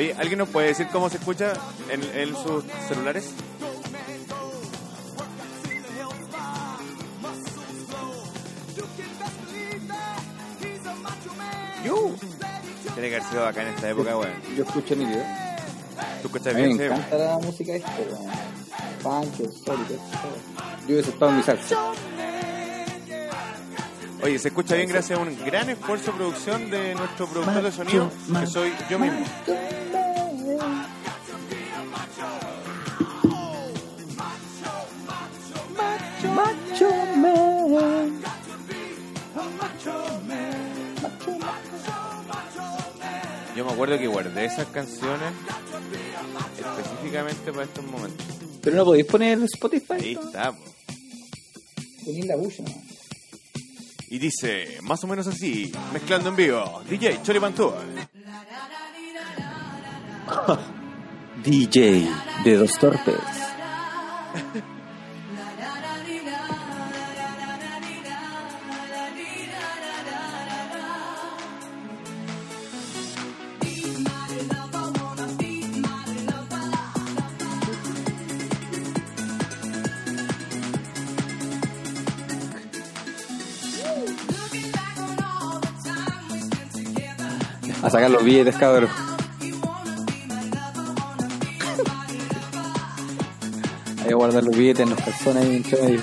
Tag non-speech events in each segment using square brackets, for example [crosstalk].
Oye, ¿alguien nos puede decir cómo se escucha en, en sus celulares? Yo. Tiene que haber sido acá en esta época, weón. Yo escucho mi video. ¿Tú escuchas me bien? Sí, encanta la música esta, weón. Punk, el sol. Yo hubiese estado en mi salsa. Oye, se escucha bien gracias a un gran esfuerzo de producción de nuestro productor de sonido, que soy yo mismo. Acuerdo que guardé esas canciones específicamente para estos momentos. Pero no podéis poner Spotify. Ahí ¿no? está. po. Ponéis la bulla. Y dice, más o menos así, mezclando en vivo, DJ Chori. [laughs] DJ de dos torpes. A sacar los billetes, cabrón. Hay que guardar los billetes en los calzones ahí entre medio.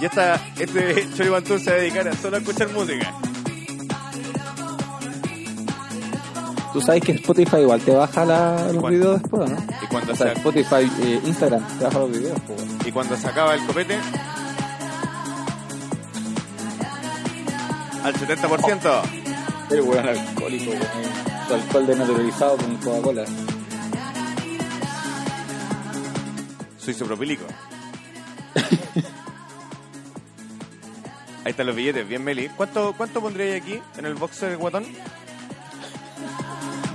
Y esta, este [laughs] Chori Pantú se va a dedicar a solo a escuchar música. Tú sabes que Spotify igual te baja la- los ¿Cuándo? videos después, ¿no? Y cuando, O sea, se, Spotify, eh, Instagram, te baja los videos. pues. y cuando se acaba el copete, al 70%. El weón alcohólico, weón. Su alcohol desnaturalizado con Coca-Cola. Soy isopropílico. [laughs] Ahí están los billetes, bien Meli. ¿Cuánto, cuánto pondríais aquí en el boxer guatón?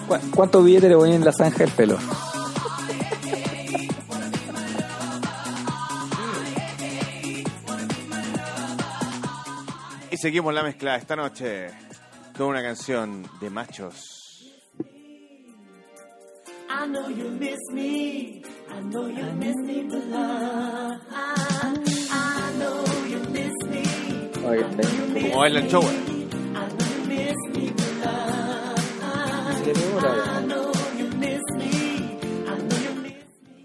¿Cu- ¿Cuántos billetes le voy en la zanja del pelo? Seguimos la mezcla esta noche con una canción de machos. I know you miss me. I know you miss me, but love. I, I know you miss me. Oye. Como baila el show.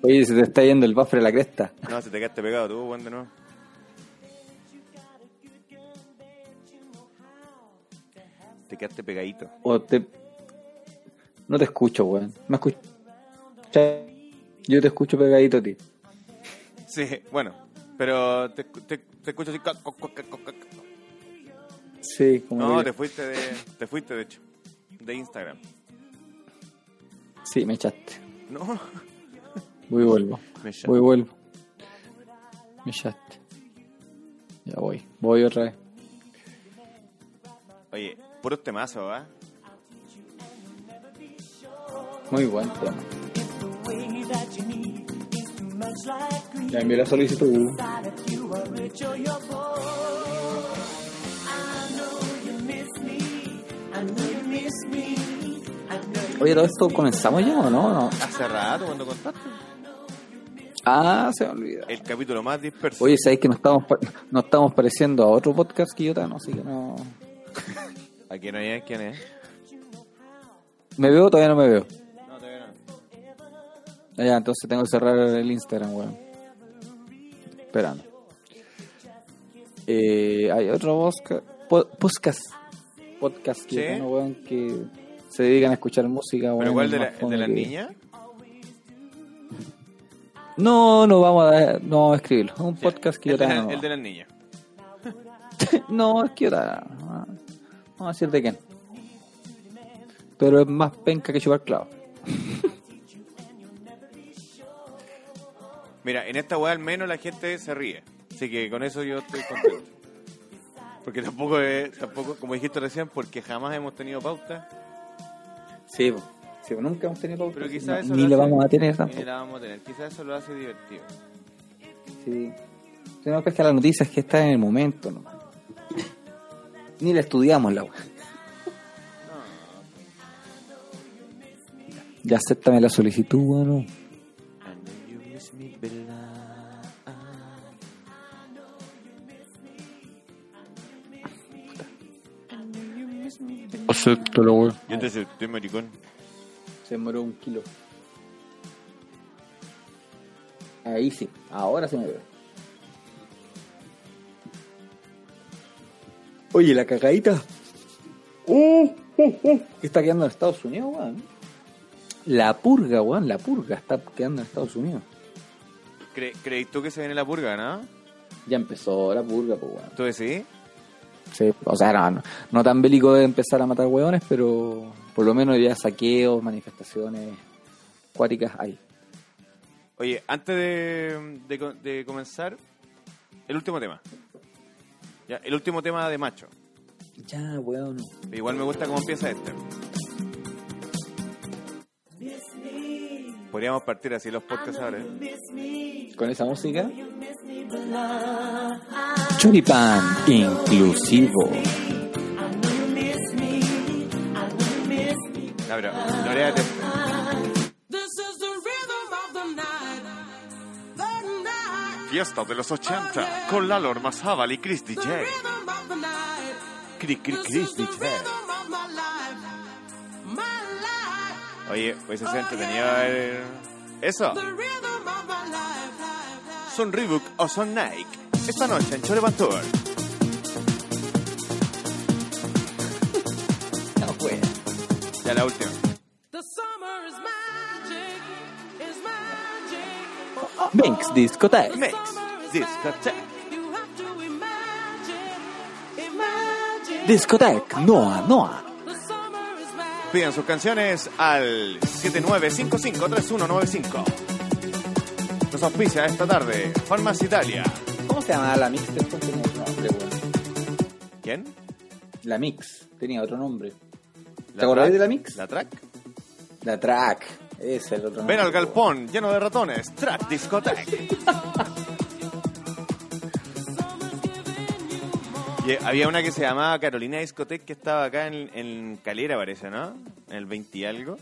Oye, se te está yendo el buffer a la cresta. No, se te quedaste pegado tú, Juan, de nuevo. Te quedaste pegadito. O te... No te escucho, weón. ¿Me escuchas? Yo te escucho pegadito a ti. Sí, bueno, pero te, te, te escucho así. Sí, como No, te fuiste de, te fuiste de hecho, de Instagram. Sí, me echaste. No, [laughs] Voy y vuelvo. me. Voy y vuelvo. Me echaste. Ya voy. Voy otra vez. Puros temazos, ¿ah? Muy buen tema. Ya envié la solicitud. Oye, ¿todo esto comenzamos ya o no? no? Hace rato cuando contaste. Ah, se me olvida. El capítulo más disperso. Oye, ¿sabéis que nos estamos, nos estamos pareciendo a otro podcast que yo no? Así que no... Aquí no hay quién es. ¿Me veo o todavía no me veo? No, todavía no. Ah, Ya, entonces tengo que cerrar el Instagram, weón. Esperando. Eh, hay otro posca- po- podcast. Podcast que ¿Sí? tengo, weón, que se dedican a escuchar música, weón. ¿Pero cuál de, la, de las que- niñas? [laughs] No, no vamos a, no vamos a escribirlo. Es un podcast que yo el, de la- no. el de las niñas. [laughs] No, es que yo no. Vamos a decir de quién. Pero es más penca que chupar clavo. [laughs] Mira, en esta weá al menos la gente se ríe. Así que con eso yo estoy contento. Porque tampoco es, tampoco, como dijiste recién, porque jamás hemos tenido pauta. Sí, sí nunca hemos tenido pauta. Pero No, quizás eso ni lo hace- vamos a tener Ni tampoco. la vamos a tener. Quizás eso lo hace divertido. Sí. Tenemos que pescar las noticias que están en el momento, ¿no? Ni la estudiamos la wea. Ya acéptame la solicitud, bueno. Acéptalo, weón. Yo te estoy maricón. Se demoró un kilo. Ahí sí, ahora se me ve. Oye, la cagadita. Uh, uh, uh, está quedando en Estados Unidos, weón. La purga, weón, la purga está quedando en Estados Unidos. Cre ¿Crees tú que se viene la purga, no? Ya empezó la purga, pues, weón. ¿Tú decís? Sí, o sea, no, no, no tan bélico de empezar a matar hueones, pero por lo menos ya saqueos, manifestaciones cuáticas hay. Oye, antes de, de de comenzar, el último tema. Ya, el último tema de macho. Ya, weón. Igual me gusta cómo empieza este. Podríamos partir así los podcasts ahora. ¿eh? Con esa música. Choripán inclusivo. Ya, pero, Lorea, night. Fiesta de los 80 con Lalo Ormazábal y Chris DJ. The rhythm of the night. Chris, DJ. rhythm of my life. My life. Oye, pues se entretenido ver eso. The rhythm of my life. life, life. Son Reebok o son Nike. Esta noche en Chore Tour. [laughs] No, weón. Ya la última. Have to imagine. Imagine. Discoteque. Noa, Noa. Pidan sus canciones al 79553195. Nos auspicia esta tarde Farmacia Italia. ¿Cómo se llama la mix? Después tenía otro nombre, weón. ¿Quién? La mix tenía otro nombre. ¿La ¿Te acordás de la mix? ¿La track? La track. Es el otro. Ven al galpón lleno de ratones. Track Discoteque. Y eh, había una que se llamaba Carolina Discoteque que estaba acá en, en Calera, parece, ¿no? En el 20 y algo.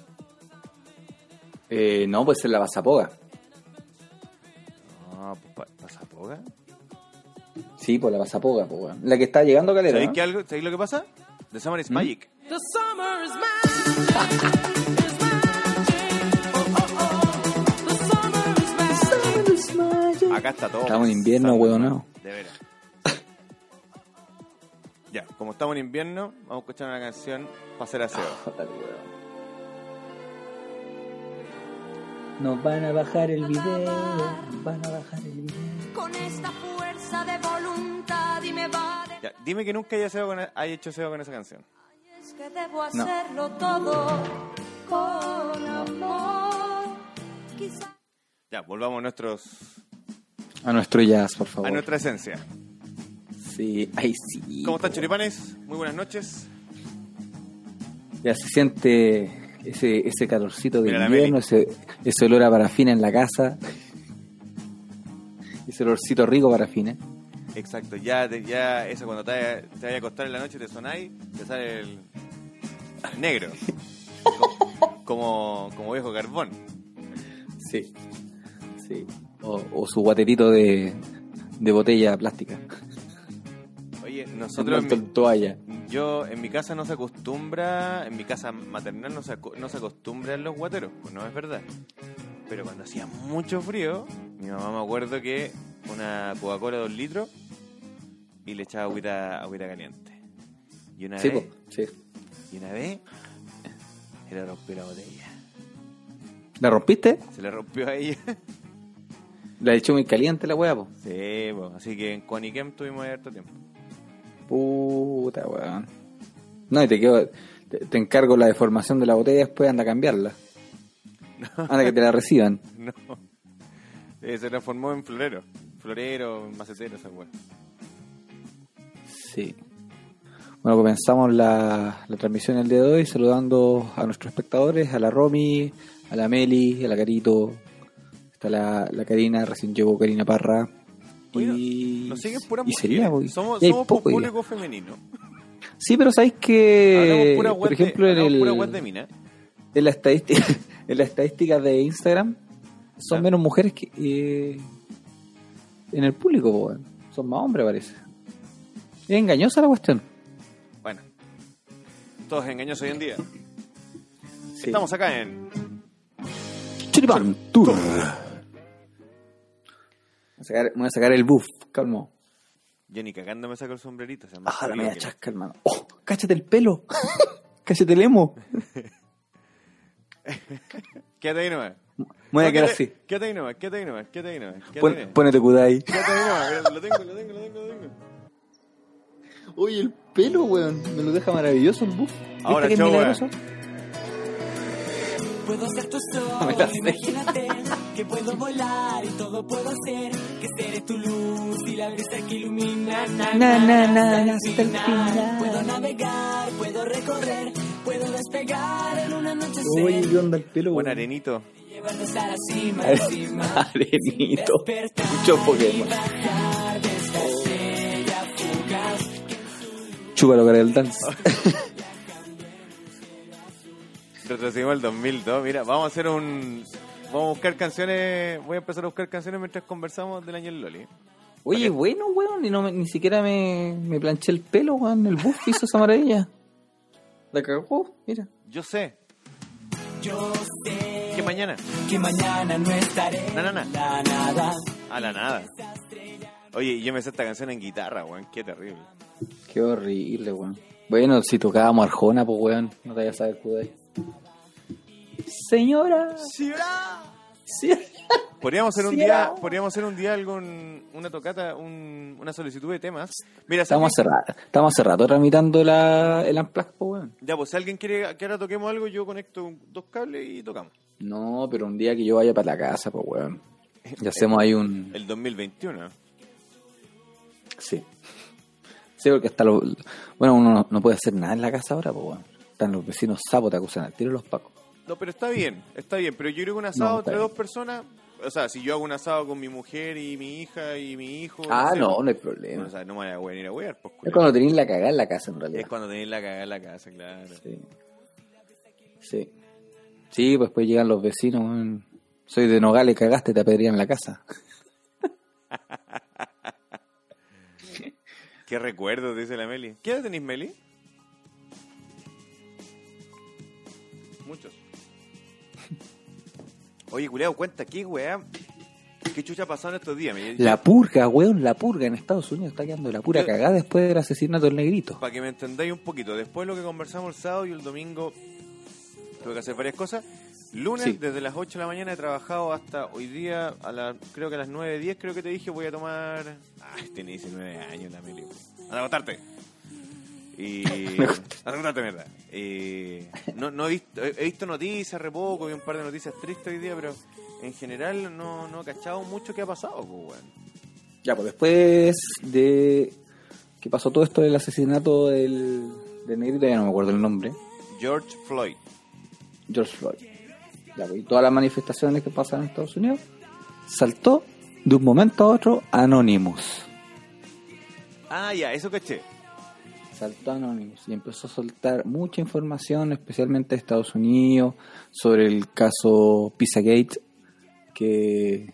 Eh, no, pues es la Basapoga. No, pues pa- pasapoga. Sí, pues la Basapoga, pues, weón. La que está llegando a Calera. ¿Sabéis ¿no? qué algo? ¿Sabéis lo que pasa? The Summer is Magic. The summer. Is magic. [laughs] Acá está todo. Estamos en invierno, ¿no? De veras. ya, como estamos en invierno, vamos a escuchar una canción para hacer aseo. Weón. Nos van a bajar el video. Nos van a bajar el video. Con esta fuerza de voluntad y me va de... Ya, dime que nunca haya, con, hay hecho aseo con esa canción. Es que debo No. hacerlo todo con amor. Quizá... Ya, volvamos a nuestros A nuestro jazz, por favor. a nuestra esencia. Sí, ay sí. ¿Cómo están, choripanes? Muy buenas noches. Ya se siente ese, ese calorcito de Mira invierno, ese, ese olor a parafina en la casa. Ese olorcito rico parafina. Exacto, ya, ya eso cuando te te vaya a acostar en la noche te sonáis, te sale el negro. Co- [laughs] como, como viejo carbón. Sí. Sí. O, o su guaterito de, de botella plástica. Oye, [laughs] nosotros en mi- toalla. Yo, en mi casa no se acostumbra, en mi casa maternal no se, no se acostumbran los guateros, pues no es verdad. Pero cuando hacía mucho frío, mi mamá me acuerdo que una Coca-Cola de dos litros y le echaba agüita, agüita caliente. Y una Sí, vez, po, sí. y una vez, se le rompió la botella. ¿La rompiste? Se le rompió a ella. [laughs] La echó muy caliente la hueá, po. sí, pues, así que en Quaniquem tuvimos harto tiempo. Puta, weón. No, y te quedo. Te, te encargo la deformación de la botella después anda a cambiarla. [laughs] Anda que te la reciban. [laughs] No. Eh, se transformó en florero. Florero, macetero, esa weá. Sí. Bueno, comenzamos la, la transmisión el día de hoy saludando a nuestros espectadores, a la Romy, a la Meli, a la Carito, está la, la Karina, recién llegó Karina Parra. Y, Nos siguen puras y sería, mujeres. pues, Somos, somos poco un ya. público femenino. Sí, pero sabéis que, pura por ejemplo, de, en, el, pura web de mina. en la estadística [laughs] en las estadísticas de Instagram son Ah. menos mujeres que eh, en el público, po. Son más hombres, parece. Es engañosa la cuestión. Bueno, todo es engañoso hoy en día. Sí. Estamos acá en. Chiripán Tour. Voy a sacar, me voy a sacar el buff, calmo. Yo ni cagando me saco el sombrerito. O sea, más Ah, la media chasca, hermano. ¡Oh! ¡Cáchate el pelo! [laughs] ¡Cáchate el emo! [laughs] Quédate ahí nomás. Me voy a No, quedar así. Quédate ahí nomás, quédate ahí nomás, quédate ahí nomás. Quédate, Pon- ahí nomás. ponete Kudai. Quédate ahí nomás, lo tengo, lo tengo, lo tengo, lo tengo. Oye, el pelo, weón. Me lo deja maravilloso el buff. ¿Viste Ahora, chau, milagroso? Puedo ser tu [laughs] sol, imagínate que puedo volar y todo puedo hacer, que seré tu luz y la brisa que ilumina. Na, Na, na, na, hasta el hasta el final. Puedo navegar, puedo recorrer, puedo despegar en una noche Oye, ¿qué onda el pelo, Buen arenito. hasta la cima, [laughs] encima. Arenito. Despertar Mucho Pokémon. Chúpalo para el dance. [laughs] Retrocedimos al 2002. Mira, vamos a hacer un. Vamos a buscar canciones. Voy a empezar a buscar canciones mientras conversamos del año del Loli. Oye, bueno, weón. Y no me- ni siquiera me, me planché el pelo, weón. El buff hizo esa maravilla. La cagó, mira. Yo sé Yo sé que mañana. que mañana no estaré Na, na, la nada. A la nada. Oye, yo me sé esta canción en guitarra, weón. Qué terrible. Qué horrible, weón. Bueno, si tocábamos Arjona, pues, weón. No te vayas a saber Kudai. Señora. Sí. Podríamos hacer un Sí, día, podríamos hacer un día algún, una tocata, un- una solicitud de temas. Mira, Estamos ¿sabes hace rato, estamos rato tramitando la, el Amplac? Ya, pues si alguien quiere que ahora toquemos algo, yo conecto dos cables y tocamos. No, pero un día que yo vaya para la casa, pues, weón. [laughs] Y hacemos ahí un... El 2021. Sí. Sí, porque hasta lo... Bueno, uno no, no puede hacer nada en la casa ahora, pues, weón. Están los vecinos sapos, te acusan al tiro los pacos. No, pero está bien, está bien. Pero yo creo que un asado No, entre bien. dos personas, o sea, si yo hago un asado con mi mujer y mi hija y mi hijo. Ah, sé, no, no hay problema. o sea, no me voy a venir a wear, pues, Es cuando tenéis la cagada en la casa, en Es realidad. cuando tenéis la cagada en la casa, claro. Sí. Sí. Sí, pues después llegan los vecinos. Soy de Nogales, cagaste, te apedrean en la casa. [laughs] Qué recuerdos, dice la Meli. ¿Qué edad tenéis, Meli? Muchos. Oye, culiao, cuenta qué weá. ¿Qué chucha ha pasado en estos días? Me- La purga, weón, la purga en Estados Unidos está quedando la pura cagada después del asesinato del negrito. Para que me entendáis un poquito, después de lo que conversamos el sábado y el domingo, tuve que hacer varias cosas. Lunes, Sí. desde las 8 de la mañana he trabajado hasta hoy día, a la, creo que a las 9.10, creo que te dije, voy a tomar... Ay, tiene 19 años la Meli. A agotarte. Y... a agotarte, mierda. Y... No, no he, visto, he he visto noticias, re poco, vi un par de noticias tristes hoy día, pero en general no, no he cachado mucho qué ha pasado, pues. Ya, pues después de que pasó todo esto del asesinato del, del negrito, ya no me acuerdo el nombre, George Floyd. George Floyd. Ya, pues, y todas las manifestaciones que pasan en Estados Unidos, saltó de un momento a otro Anonymous. Ah, ya, eso caché. Saltó Anonymous y empezó a soltar mucha información, especialmente de Estados Unidos, sobre el caso Pizzagate, que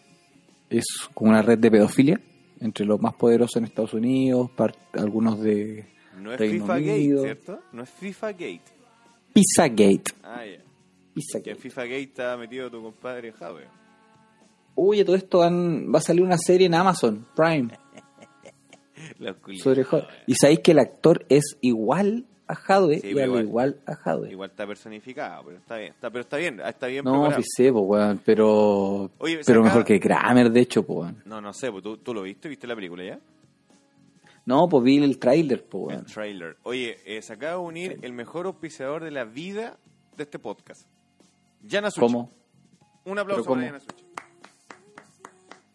es como una red de pedofilia entre los más poderosos en Estados Unidos, algunos de No es Reino FIFA Unido. Gate, ¿cierto? No es FIFA Gate. Pizzagate. Ah, ya. Que Pizzagate. en FIFA Gate está metido tu compadre Jave. Oye, todo esto va a salir una serie en Amazon Prime [laughs] Y sabéis que el actor es igual a Sí, y habla igual- igual a. Igual está personificado, pero está bien. Está, pero está bien, está bien No, preparado. sé, weón, pero, Oye, pero mejor que Kramer, de hecho, pues, weón. No, no sé, pues, ¿tú, tú lo viste, viste la película ya. No, pues vi el tráiler, pues, El weón. trailer. Oye, eh, se acaba de unir el mejor auspiciador de la vida de este podcast. Yana Suchi. ¿Cómo? Un aplauso para Yana Suchi.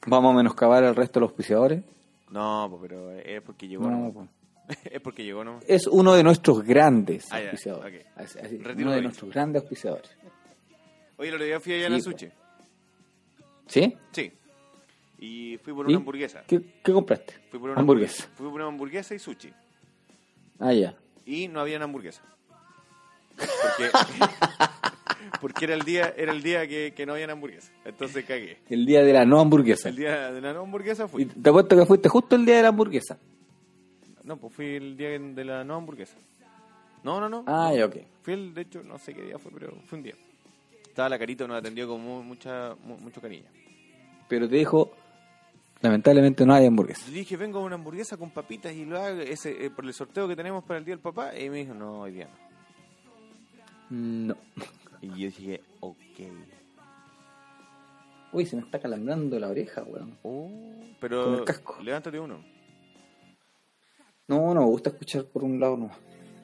¿Vamos a menoscabar al resto de los auspiciadores? No, pues, pero es porque llegó, No, pues. [laughs] es porque llegó, ¿no? Es uno de nuestros grandes Ah, auspiciadores. ok. Así- así, uno lo de dicho. nuestros grandes auspiciadores. Oye, otro día fui a Yana Sí, Suchi. ¿Sí? Sí. Y fui por ¿Y? una hamburguesa. ¿Qué, qué compraste? Fui por una Hamburguesa. Fui por una hamburguesa y sushi. Ah, ya. Y no había una hamburguesa. [laughs] Porque, Porque era el día, era el día que, que no habían hamburguesa. Entonces cagué. El día de la no hamburguesa. El día de la no hamburguesa Y fui. te apuesto que fuiste justo el día de la hamburguesa. No, pues fui el día de la no hamburguesa. No, no, no. Ah, ya, ok. Fui el, de hecho, no sé qué día fue, pero fue un día. Estaba la carita, nos atendió con mu- mucha, mu- mucho cariño. Pero te dijo, lamentablemente no hay hamburguesa. Yo dije, vengo a una hamburguesa con papitas y lo hago ese, eh, por el sorteo que tenemos para el día del papá. Y me dijo, no, hoy día no. No. Y yo dije, ok. Uy, se me está calambrando la oreja, weón. Oh, Con pero el casco. levántate uno. No, no me gusta escuchar por un lado no.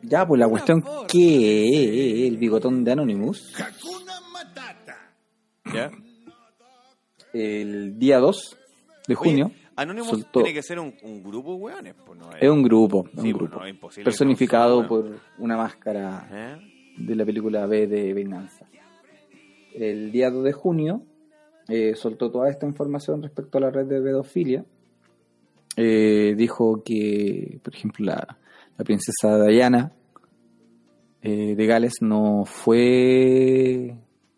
Ya, pues la cuestión que el bigotón de Anonymous, ¿Ya? el día 2 de junio, Oye, Anonymous soltó- tiene que ser un, un grupo, weones. Pues no es un grupo, un pues, grupo no, es imposible personificado no por una máscara ¿Eh? De la película B de Venganza. El día 2 de junio eh, soltó toda esta información respecto a la red de pedofilia. Eh, dijo que, por ejemplo, la, la princesa Diana eh, de Gales no fue.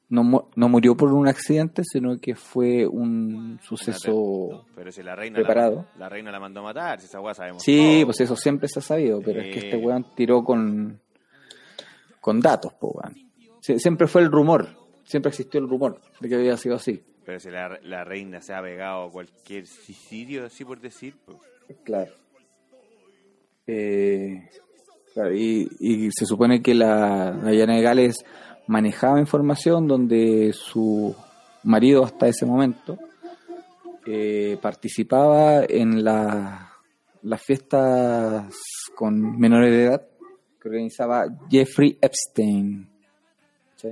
No, mu- no murió por un accidente, sino que fue un suceso. Pero si la reina Preparado. La, la reina la mandó a matar, si esa weá sabemos. Sí, todo. pues eso siempre se ha sabido, pero es que este weón tiró con, con datos, po. Sie- Siempre fue el rumor, siempre existió el rumor de que había sido así. Pero si la, la reina se ha pegado a cualquier suicidio, así por decir, pues. Claro. Eh, claro, y, y se supone que la Diana de Gales manejaba información donde su marido hasta ese momento eh, participaba en la- las fiestas con menores de edad que organizaba Jeffrey Epstein. ¿Sí?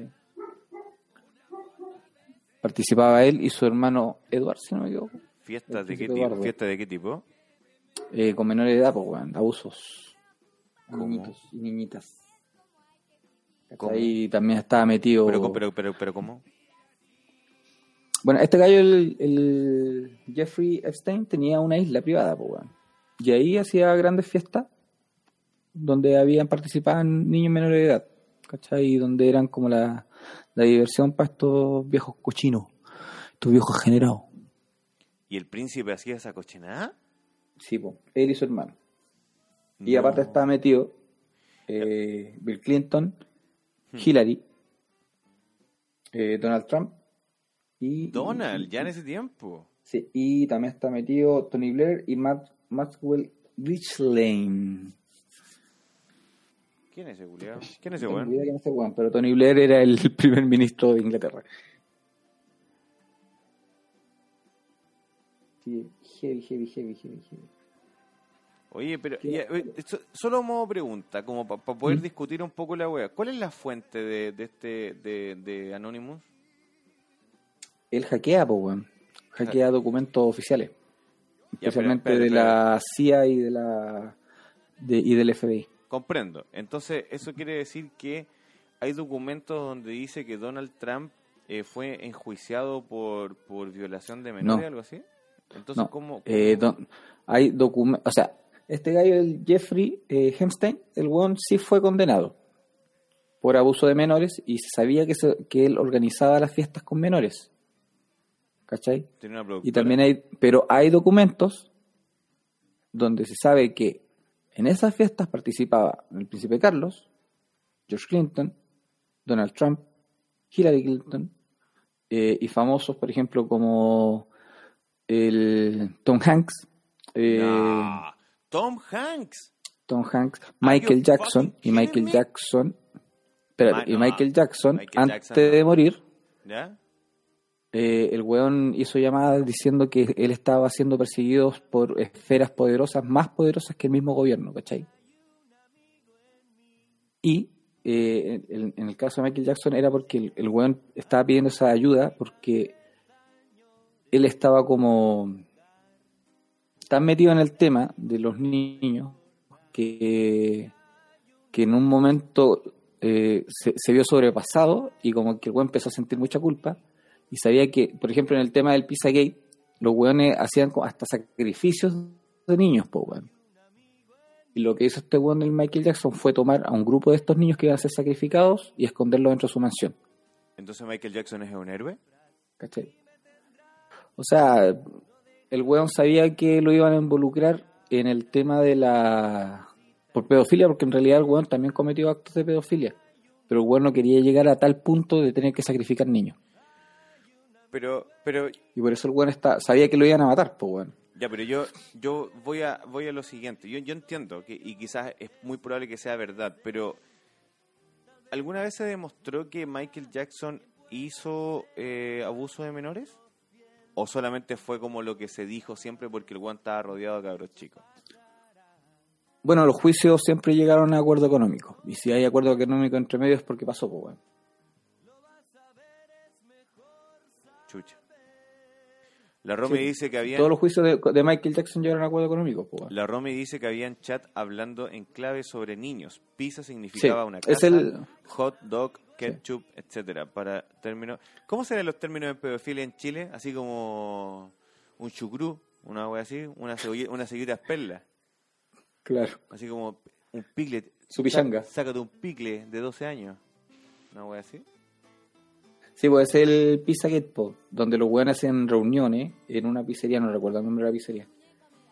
Participaba él y su hermano Edward, si no me equivoco. ¿Fiestas de qué tipo? ¿Fiestas de qué tipo? Eh, con menores de edad, pues, abusos. ¿Cómo? Niñitos y niñitas. ¿Cómo? Ahí también estaba metido. Pero, pero, pero, pero, ¿cómo? Bueno, este gallo, el, el Jeffrey Epstein, tenía una isla privada, pues. Y ahí hacía grandes fiestas donde habían participaban niños menores de edad, ¿cachai? Y donde eran como la, la diversión para estos viejos cochinos, estos viejos generados. ¿Y el príncipe hacía esa cochinada? Sí, pues, él y su hermano. Y aparte estaba metido eh, Bill Clinton, Hmm. Hillary, eh, Donald Trump y Donald, ya en ese tiempo. sí, y también está metido Tony Blair y Matt, Maxwell Richlane. ¿Quién es ese culiao? ¿Quién es ese quién es ese weón, pero Tony Blair era el [laughs] primer ministro de Inglaterra. Sí, heavy, heavy, heavy, heavy, heavy. Oye, pero so- solo modo pregunta, como para poder ¿Mm? discutir un poco la wea. ¿Cuál es la fuente de, de este de, de Anonymous? Él hackea, pues, weón. Hackea documentos oficiales. Ya, Especialmente de la CIA y de la de- y del FBI. Comprendo. Entonces, eso quiere decir que hay documentos donde dice que Donald Trump eh, fue enjuiciado por, por violación de menores, No. algo así. Entonces, No, ¿cómo? eh, don- hay documentos, o sea, este gallo, el Jeffrey eh, Hemstein, el weón sí fue condenado por abuso de menores y se sabía que, se- que él organizaba las fiestas con menores. ¿Cachai? tiene una? Y también hay, pero hay documentos donde se sabe que en esas fiestas participaba el príncipe Carlos, George Clinton, Donald Trump, Hillary Clinton, eh, y famosos, por ejemplo, como el Tom Hanks, eh, No. Tom Hanks. Tom Hanks, Michael Jackson y Michael? Jackson, y Michael Jackson, Michael antes Jackson de morir, ¿Ya? Eh, el weón hizo llamadas diciendo que él estaba siendo perseguido por esferas poderosas, más poderosas que el mismo gobierno, ¿cachai? Y eh, en, el caso de Michael Jackson era porque el, el weón estaba pidiendo esa ayuda porque él estaba como tan metido en el tema de los niños que, que en un momento eh, se, se vio sobrepasado y como que el weón empezó a sentir mucha culpa y sabía que, por ejemplo, en el tema del Pizzagate, los weones hacían hasta sacrificios de niños, po, weón. Y lo que hizo este weón del Michael Jackson fue tomar a un grupo de estos niños que iban a ser sacrificados y esconderlos dentro de su mansión. Entonces Michael Jackson es un héroe. ¿Cachai? O sea, el weón sabía que lo iban a involucrar en el tema de la... por pedofilia, porque en realidad el weón también cometió actos de pedofilia. Pero el weón no quería llegar a tal punto de tener que sacrificar niños. Pero, pero, Y por eso el weón está, sabía que lo iban a matar, pues weón. ya, pero yo, yo voy a, voy a lo siguiente. Yo, yo entiendo que, y quizás es muy probable que sea verdad, pero ¿alguna vez se demostró que Michael Jackson hizo eh, abuso de menores? ¿O solamente fue como lo que se dijo siempre porque el weón estaba rodeado de cabros chicos? Bueno, los juicios siempre llegaron a acuerdo económico. Y si hay acuerdo económico entre medio es porque pasó, pues. Chucha. La Romy Sí. dice que había... Todos los juicios de, de Michael Jackson llegaron a acuerdo económico, weón. La Romy dice que habían chat hablando en clave sobre niños. Pizza significaba Sí, una es casa, el- hot dog, ketchup, etcétera. Para términos, ¿cómo serían los términos de pedofilia en Chile? Así como un chucrú, una wea así, una cebolla, una perlas, Claro. así como un picle. Su pichanga. Sácate un picle de 12 años, una wea así. Sí, pues es el Pizza Gate, po, donde los weones hacen reuniones en una pizzería, no recuerdo el nombre de la pizzería.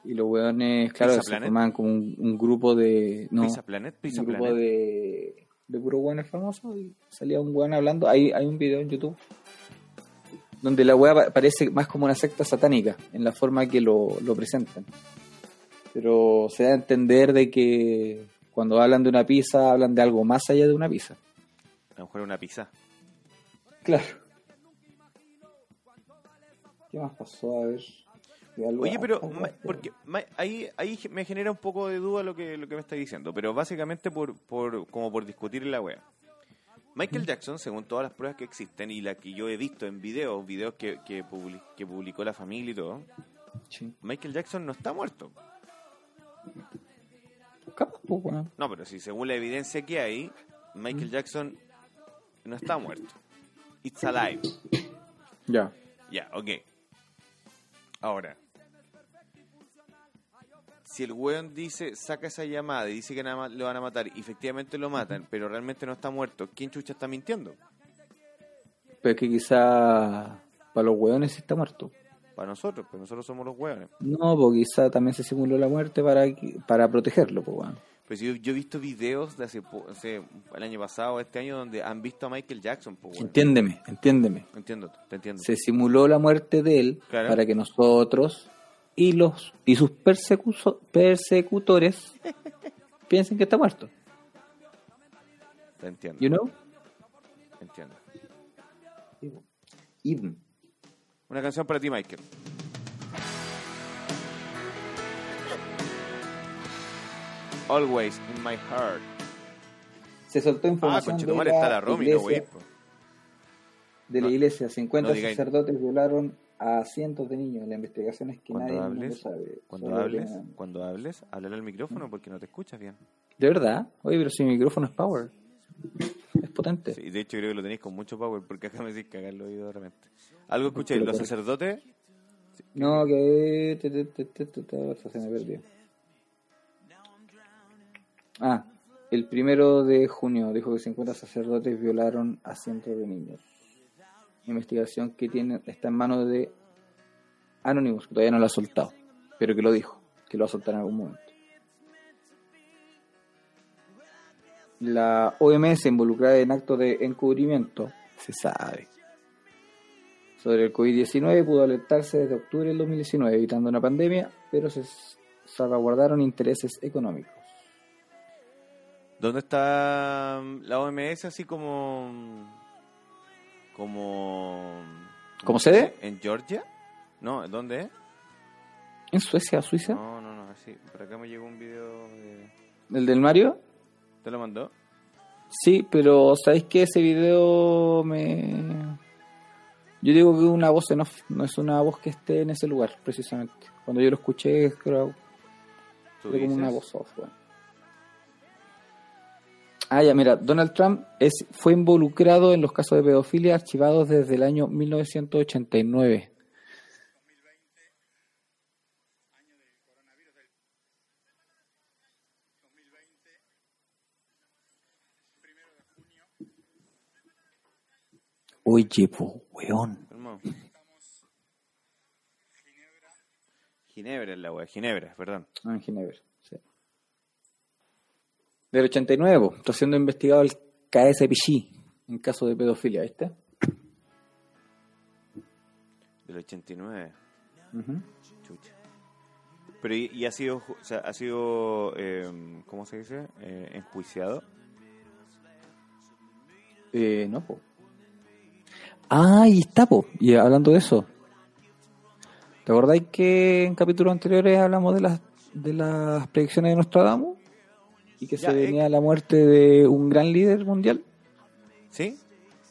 Y los weones, claro, ¿Pizza se Planet? formaban como un, un grupo de. No, Pizza Planet, Pizza un grupo Planet. de, de puros weones famosos y salía un weón hablando. Hay, hay un video en YouTube donde la weá pa- parece más como una secta satánica en la forma que lo, lo presentan. Pero se da a entender de que cuando hablan de una pizza, hablan de algo más allá de una pizza. A lo mejor una pizza. Claro. ¿Qué más pasó? A ver. ¿qué algo- Oye, pero porque ahí ahí me genera un poco de duda lo que lo que me está diciendo, pero básicamente por por como por discutir la wea. Michael Jackson, según todas las pruebas que existen y las que yo he visto en videos, videos que, que, que publicó la familia y todo, Sí. Michael Jackson no está muerto. Pues. No, pero si según la evidencia que hay, Michael Jackson no está muerto. It's alive. Ya. Ya, ok. Ahora, si el weón dice, saca esa llamada y dice que nada más lo van a matar y efectivamente lo matan, pero realmente no está muerto, ¿quién chucha está mintiendo? Pero es que quizá para los weones sí está muerto. Para nosotros, pues nosotros somos los weones. No, porque quizá también se simuló la muerte para, para protegerlo, pues, weón. Pues yo, yo he visto videos de hace, el año pasado, este año, donde han visto a Michael Jackson, pues. Entiéndeme, entiéndeme. Entiendo, te entiendo. Se simuló la muerte de él Claro. para que nosotros y los y sus persecutores [laughs] piensen que está muerto. Te entiendo, You know? entiendo. Even. Una canción para ti, Michael. Always in my heart. Se soltó Ah, información de conchetumare, la, está la Romy, no, iglesia, po. de la No, iglesia. 50 no sacerdotes violaron a cientos de niños. La investigación es que Cuando nadie hables, sabe. cuando hables, que- cuando hables, háblale al micrófono porque no te escuchas bien. De verdad. Oye, pero si mi micrófono es power. Es potente. Sí, de hecho creo que lo tenéis con mucho power porque acá me decís cagar el oído de repente. ¿Algo escucháis? lo ¿Los sacerdotes? No, que... se me perdió. Ah, el primero de junio dijo que 50 sacerdotes violaron a cientos de niños. Investigación que tiene está en manos de Anonymous, que todavía no lo ha soltado, pero que lo dijo, que lo va a soltar en algún momento. La OMS involucrada en actos de encubrimiento, se sabe. Sobre el COVID-19 pudo alertarse desde octubre del 2019, evitando una pandemia, pero se salvaguardaron intereses económicos. ¿Dónde está mm, la OMS así como... como... ¿Como sede? ¿En Georgia? No, ¿dónde es? ¿En Suecia, Suiza? No, no, no, así. Por acá me llegó un video de... ¿El del Mario? ¿Te lo mandó? Sí, pero ¿sabéis que ese video me... Yo digo que una voz en off, no es una voz que esté en ese lugar, precisamente. Cuando yo lo escuché, creo ¿Tú Era como una voz off, weón. Ah, ya, mira, Donald Trump es, fue involucrado en los casos de pedofilia archivados desde el año 1989. Oye, po, weón. Ginebra es la wea, Ginebra, perdón. Ah, Ginebra. Del 89, po, está siendo investigado el KSPG en caso de pedofilia, ¿viste? Del 89. Ujú. Chucha. Pero y, y ha sido, o sea, ha sido, eh, ¿cómo se dice? Eh, enjuiciado. Eh, no, po. Ah, y está, po. Y hablando de eso, ¿te acordáis que en capítulos anteriores hablamos de las, de las predicciones de Nostradamus? Y que Ya, se eh. venía la muerte de un gran líder mundial. ¿Sí?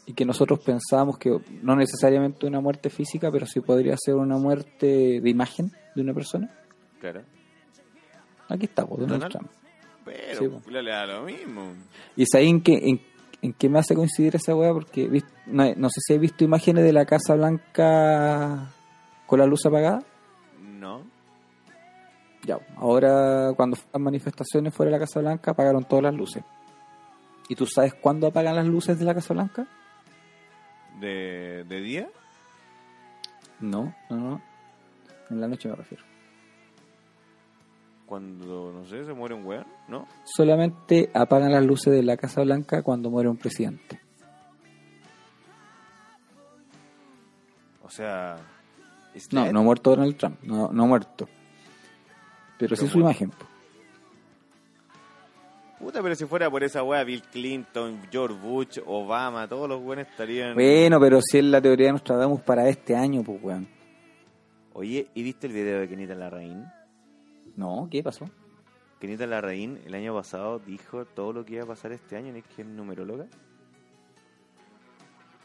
Y que nosotros pensábamos que no necesariamente una muerte física, pero sí podría ser una muerte de imagen de una persona. Claro. Aquí está, po, Donald. Trump. Pero Sí, po. le da lo mismo. Y es ahí en que, en, en que me hace coincidir esa weá, porque no, no sé si has visto imágenes de la Casa Blanca con la luz apagada. No. Ya, ahora cuando las manifestaciones fuera de la Casa Blanca apagaron todas las luces. ¿Y tú sabes cuándo apagan las luces de la Casa Blanca? ¿De, de día? No, no, no. En la noche me refiero. Cuando, no sé, se muere un weón, ¿no? Solamente apagan las luces de la Casa Blanca cuando muere un presidente. O sea... No, dead. no ha muerto Donald Trump, no, no ha muerto. Pero, sí Pero su muerto. imagen. Puta, pero si fuera por esa weá, Bill Clinton, George Bush, Obama, todos los weones estarían... Bueno, pero si es la teoría de Nostradamus para este año, pues weón. Oye, ¿y viste el video de Kenita Larraín? No, ¿qué pasó? Kenita Larraín el año pasado dijo todo lo que iba a pasar este año, ¿no es que es numeróloga?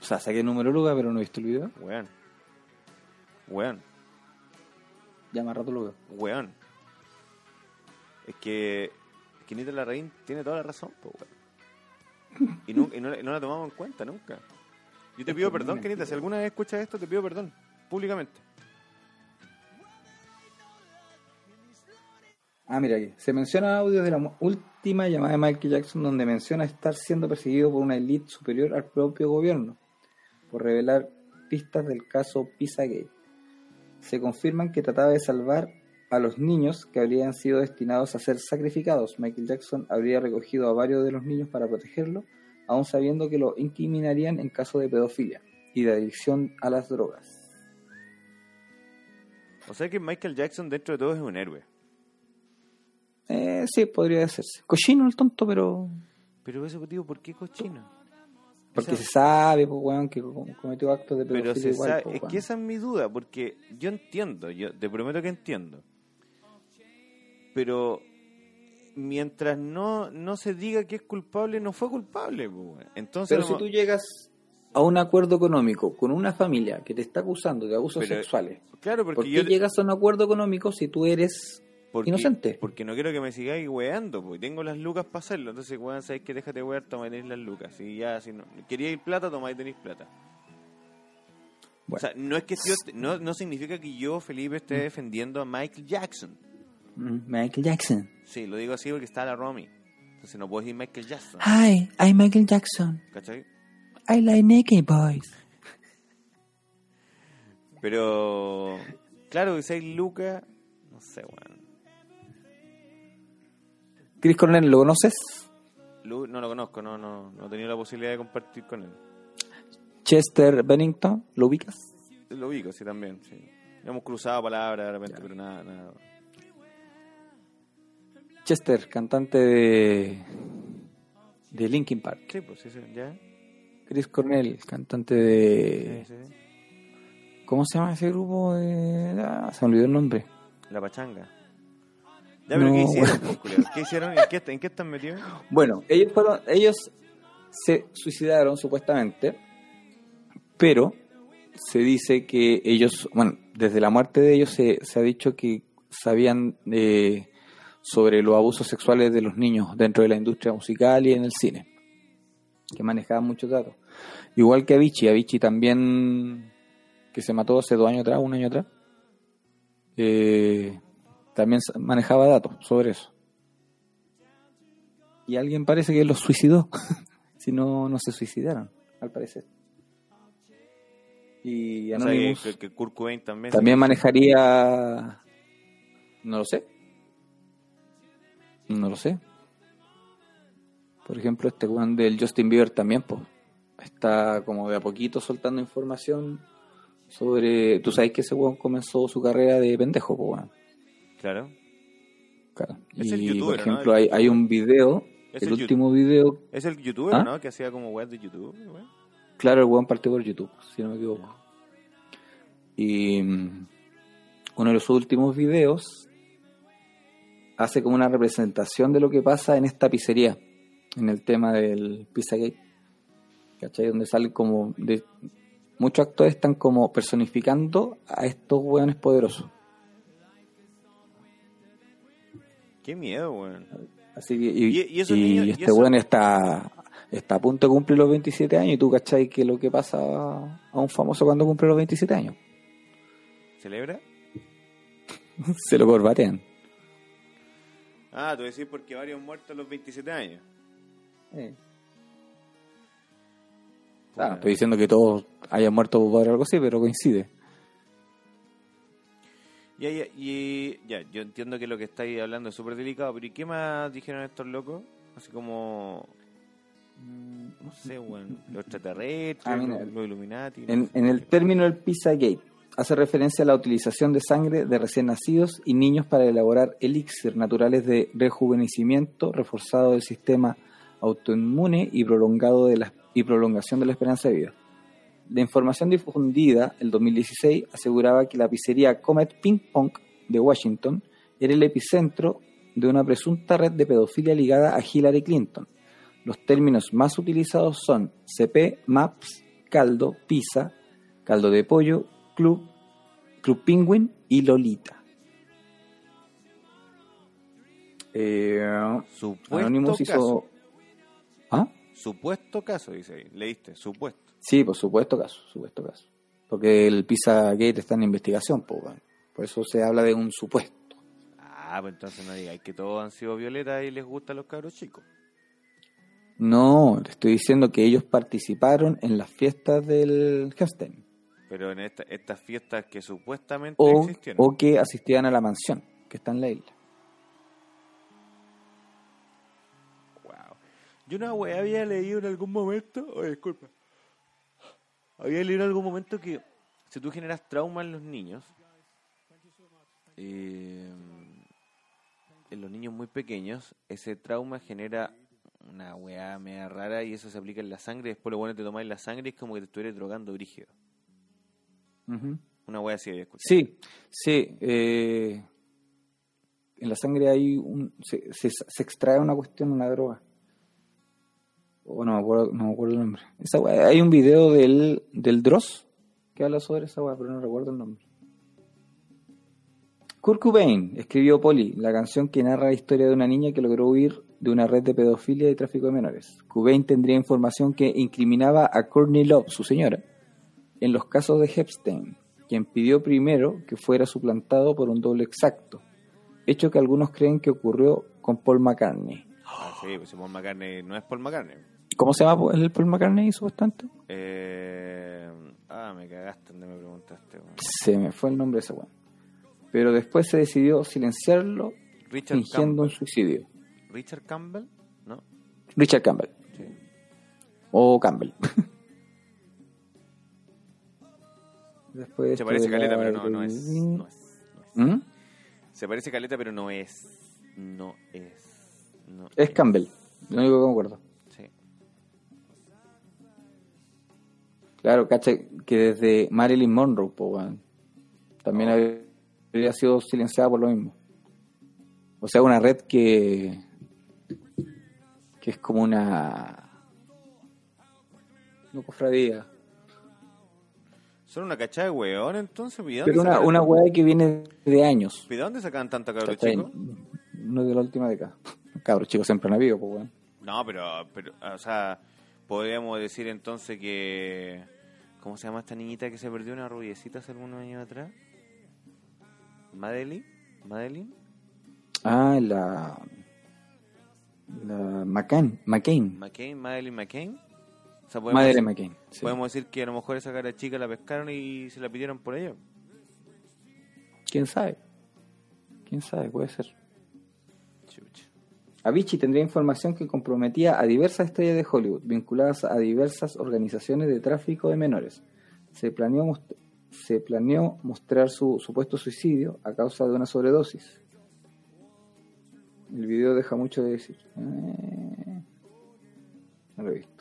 O sea, saqué numeróloga, pero no he visto el video. Weón. Weón. Ya más rato lo veo. Weón. Es que Kenita Larraín tiene toda la razón, weón. Y, no, no la tomamos en cuenta nunca. Yo te pido perdón, me Kenita. Si alguna vez escuchas esto, te pido perdón. Públicamente. Ah, mira aquí. Se menciona audios de la última llamada de Michael Jackson donde menciona estar siendo perseguido por una élite superior al propio gobierno por revelar pistas del caso Pizzagate. Se confirman que trataba de salvar a los niños que habrían sido destinados a ser sacrificados. Michael Jackson habría recogido a varios de los niños para protegerlo, aun sabiendo que lo incriminarían en caso de pedofilia y de adicción a las drogas. O sea que Michael Jackson dentro de todo es un héroe. Eh, sí, podría decirse. Cochino el tonto, pero Pero ese motivo, ¿por qué cochino? Porque se sabe, pues, weón, que com- cometió actos de pedofilia Pero se igual, sabe, pues, es que esa es mi duda, porque yo entiendo, yo te prometo que entiendo. Pero mientras no, no se diga que es culpable, no fue culpable. pues. Entonces, Pero si tú llegas a un acuerdo económico con una familia que te está acusando de abusos Pero- sexuales, claro, porque ¿por qué yo llegas a un acuerdo económico si tú eres porque, inocente? Porque no quiero que me sigáis weando, porque tengo las lucas para hacerlo. Entonces, weón, sabéis que déjate wear, toma y tenéis las lucas. Y ya, si no queríais plata, toma y tenéis plata. Bueno. O sea, no es que yo, no, no significa que yo, Felipe, esté defendiendo a Michael Jackson. Mm, Michael Jackson? Sí, lo digo así porque está la Romy. Entonces no puedo decir Michael Jackson. Hi, I'm Michael Jackson. ¿Cachai? I like naked boys. Pero, claro, que seis lucas, no sé, weón. Chris Cornell, ¿lo conoces? Lu- No lo conozco, no, no, no he tenido la posibilidad de compartir con él. Chester Bennington, ¿lo ubicas? Lo ubico, sí, también, sí. Hemos cruzado palabras de repente, pero nada, nada. Chester, cantante de, de Linkin Park. Sí, pues sí, sí, ya. Chris Cornell, cantante de... sí, sí. ¿Cómo se llama ese grupo? De... ah, se me olvidó el nombre. La pachanga. Ya, pero No, ¿qué hicieron, weón. pues? ¿Qué hicieron? ¿En qué, en qué están metidos? Bueno, ellos fueron, ellos se suicidaron supuestamente, pero se dice que ellos, bueno, desde la muerte de ellos se, se ha dicho que sabían eh, sobre los abusos sexuales de los niños dentro de la industria musical y en el cine, que manejaban muchos datos. Igual que Avicii, Avicii también, que se mató hace dos años atrás, un año atrás, eh, también manejaba datos sobre eso. Y alguien parece que los suicidó. [laughs] si no, no se suicidaron, al parecer. Y O sea, que, Anonymous que, que Kurt Cobain también. también manejaría... No lo sé. No lo sé. Por ejemplo, este weón del Justin Bieber también, pues. Está como de a poquito soltando información sobre... Tú sabes que ese weón comenzó su carrera de pendejo, pues. Claro. Claro. Es el y, youtuber, por ¿no? ejemplo, hay, hay un video, Es el, el último video, Es el youtuber, ¿Ah? ¿no? Que hacía como web de YouTube. claro, el weón partió por YouTube, si no me equivoco. Y mm, uno de los últimos videos hace como una representación de lo que pasa en esta pizzería, en el tema del Pizzagate. ¿Cachai? Donde salen como de... Muchos actores están como personificando a estos weones poderosos. Qué miedo, weón. Así que, y, Y- y esos y niños- y este weón está, está a punto de cumplir los 27 años y tú cachai que lo que pasa a un famoso cuando cumple los 27 años. ¿Celebra? [laughs] Se lo corbatean. Ah, tú decís porque varios muertos a los 27 años. Claro, Puta. estoy diciendo que todos hayan muerto por algo así, pero coincide. Ya, ya, y ya, yo entiendo que lo que estáis hablando es súper delicado, pero ¿y qué más dijeron estos locos? Así como, mm, no sé, weón, los extraterrestres, Ah, los, los Illuminati. En, en el término del Pizzagate hace referencia a la utilización de sangre de recién nacidos y niños para elaborar elixir naturales de rejuvenecimiento reforzado del sistema autoinmune y prolongado de la, y prolongación de la esperanza de vida. La información difundida el 2016 aseguraba que la pizzería Comet Ping Pong de Washington era el epicentro de una presunta red de pedofilia ligada a Hillary Clinton. Los términos más utilizados son CP, MAPS, caldo, pizza, caldo de pollo, club, club penguin y lolita. Eh, Supuesto Anonymous caso. hizo... ¿Ah? Supuesto caso, dice ahí. Leíste, supuesto. Sí, por supuesto caso, supuesto caso. Porque el Pizza Gate está en investigación, bueno. por eso se habla de un supuesto. Ah, pues entonces no digáis que todos han sido violetas y les gustan los cabros chicos. No, te estoy diciendo que ellos participaron en las fiestas del Hempstead. Pero en esta- estas fiestas que supuestamente O, existieron. o que asistían a la mansión, que está en la isla. Wow. Yo una wea había leído en algún momento. Oye, disculpa. Había leído en algún momento que si tú generas trauma en los niños, eh, en los niños muy pequeños, ese trauma genera una weá media rara y eso se aplica en la sangre. Después lo bueno te tomáis la sangre y es como que te estuvieras drogando brígido. Una weá así había escuchado. Sí, sí. eh, en la sangre hay un. Se, se, se extrae una cuestión, una droga. O no me acuerdo, no me acuerdo el nombre. Esa weá- hay un video del, del Dross que habla sobre esa weá, pero no recuerdo el nombre. Kurt Cobain escribió Polly, la canción que narra la historia de una niña que logró huir de una red de pedofilia y tráfico de menores. Cobain tendría información que incriminaba a Courtney Love, su señora, en los casos de Epstein, quien pidió primero que fuera suplantado por un doble exacto, hecho que algunos creen que ocurrió con Paul McCartney. Ah, sí, pues si Paul McCartney no es Paul McCartney. ¿Cómo se llama el Paul McCartney, supuestamente? Eh, ah, me cagaste donde me preguntaste. Se me fue el nombre de ese weón. Pero después se decidió silenciarlo Richard fingiendo un suicidio. Richard Campbell, ¿no? Richard Campbell. Sí. O Campbell. [laughs] Después Se parece caleta, la- pero no, no es. No es, no es. ¿Mm? Se parece caleta, pero no es. No es. No Es Campbell, lo único que me acuerdo. Sí. Claro, cacha que desde Marilyn Monroe, po, también Oh. había- había sido silenciada por lo mismo. O sea, una red que que es como una no cofradía, Son una cachada de weón, entonces. ¿y de pero una, una weá que viene de años. ¿Y de dónde sacan tanta cabros chicos? No de la última década. [laughs] Cabros chicos siempre han habido, pues weón. No, pero, pero, o sea, podríamos decir entonces que. ¿Cómo se llama esta niñita que se perdió una rubiecita hace algunos años atrás? ¿Madeline? ¿Madeline? Ah, la la McCain, McCain. ¿McCain? ¿Madeline McCain? Sea, podemos, Madre McCain. sí. podemos decir que a lo mejor esa cara chica la pescaron y se la pidieron por ella. ¿Quién sabe? ¿Quién sabe? Puede ser. Chucha. Avicii tendría información que comprometía a diversas estrellas de Hollywood, vinculadas a diversas organizaciones de tráfico de menores. Se planeó, most- se planeó mostrar su supuesto suicidio a causa de una sobredosis. El video deja mucho de decir. Eh, no lo he visto.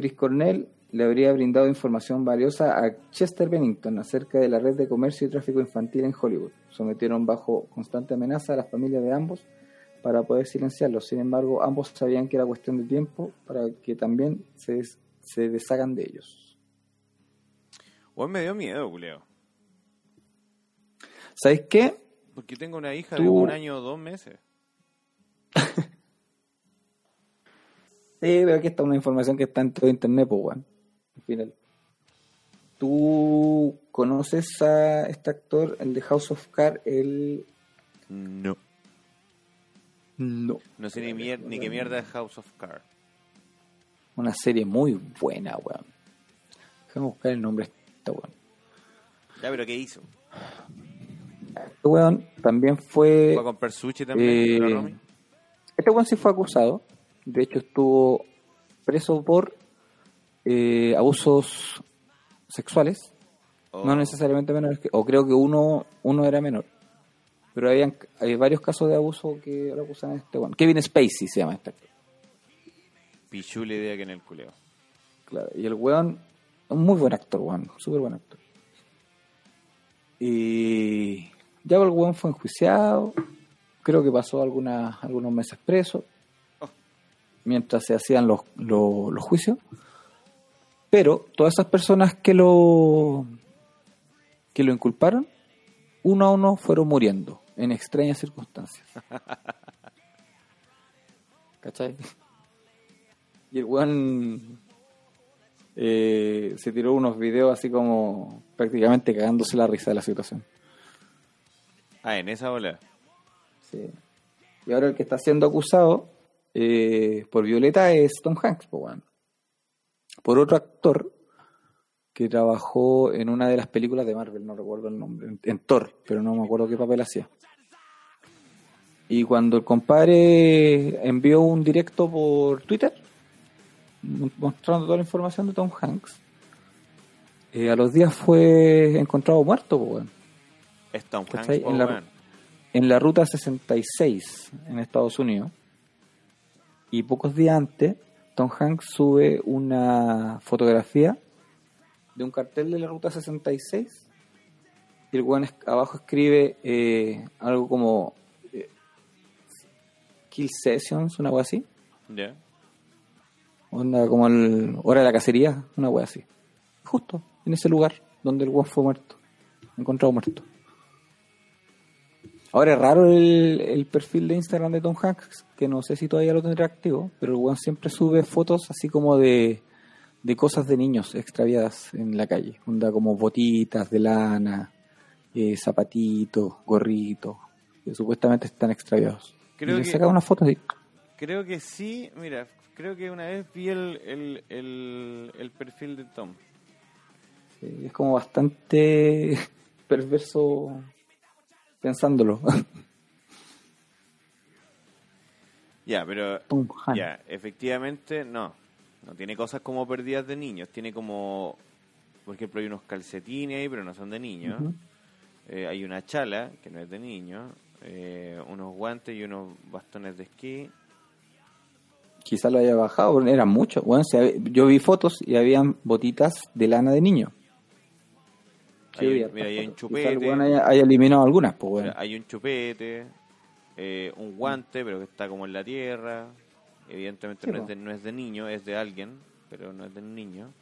Chris Cornell le habría brindado información valiosa a Chester Bennington acerca de la red de comercio y tráfico infantil en Hollywood. Sometieron bajo constante amenaza a las familias de ambos para poder silenciarlos. Sin embargo, ambos sabían que era cuestión de tiempo para que también se, des- se deshagan de ellos. Hoy me dio miedo, culeo. ¿Sabes qué? Porque tengo una hija Tú- de un año o dos meses. [laughs] Sí, pero aquí está una información que está en todo internet, pues, weón. Al final. ¿Tú conoces a este actor, el de House of Cards? El... No. No. No sé ni, mier- ni qué mierda es House of Cards. Una serie muy buena, weón. Déjame buscar el nombre de esta weón. Ya, pero ¿qué hizo? Este weón también fue... ¿Fue a comprar sushi también? Eh? Este weón sí fue acusado. De hecho, estuvo preso por eh, abusos sexuales. Oh. No necesariamente menores. Que, o creo que uno, uno era menor. Pero habían, hay varios casos de abuso que lo acusan a este weón. Kevin Spacey se llama este actor. Pichule idea que en el culeo. Claro, y el weón, un muy buen actor, weón, súper buen actor. Y ya el weón fue enjuiciado, creo que pasó algunas, algunos meses preso, mientras se hacían los, los, los juicios. Pero todas esas personas que lo, que lo inculparon, uno a uno fueron muriendo en extrañas circunstancias. [laughs] ¿Cachai? Y el weón eh, se tiró unos videos así como prácticamente cagándose la risa de la situación. Ah, en esa ola. Sí. Y ahora el que está siendo acusado eh, por Violeta es Tom Hanks, por otro actor que trabajó en una de las películas de Marvel, no recuerdo el nombre, en, en Thor, pero no me acuerdo qué papel hacía. Y cuando el compadre envió un directo por Twitter, mostrando toda la información de Tom Hanks, eh, a los días fue encontrado muerto, weón. Es Tom Hanks, En la- en la ruta 66 en Estados Unidos. Y pocos días antes, Tom Hanks sube una fotografía de un cartel de la ruta 66. Y el weón abajo escribe eh, algo como eh, Kill Sessions, una wea así. Ya. Onda como el hora de la cacería, una wea así. Justo en ese lugar donde el weón fue muerto, encontrado muerto. Ahora es raro el, el perfil de Instagram de Tom Hanks, que no sé si todavía lo tendrá activo, pero el weón siempre sube fotos así como de, de cosas de niños extraviadas en la calle. Onda como botitas de lana, eh, zapatitos, gorritos, que supuestamente están extraviados. Creo y le que- saca una foto así. Creo que sí, mira, creo que una vez vi el, el, el, el perfil de Tom. Sí, es como bastante [laughs] perverso pensándolo. [laughs] Ya, pero ya, efectivamente no. No tiene cosas como perdidas de niños, tiene como por ejemplo hay unos calcetines ahí, pero no son de niños. Eh, hay una chala que no es de niños, eh, unos guantes y unos bastones de esquí. Quizá lo haya bajado, eran muchos. Bueno, si yo vi fotos y habían botitas de lana de niño. Sí, Hay- mira, un chupete. eliminado algunas, pues bueno. Hay un chupete, eh, un guante, pero que está como en la tierra. Evidentemente Sí, no, es de, no es de niño, es de alguien, pero no es de un niño.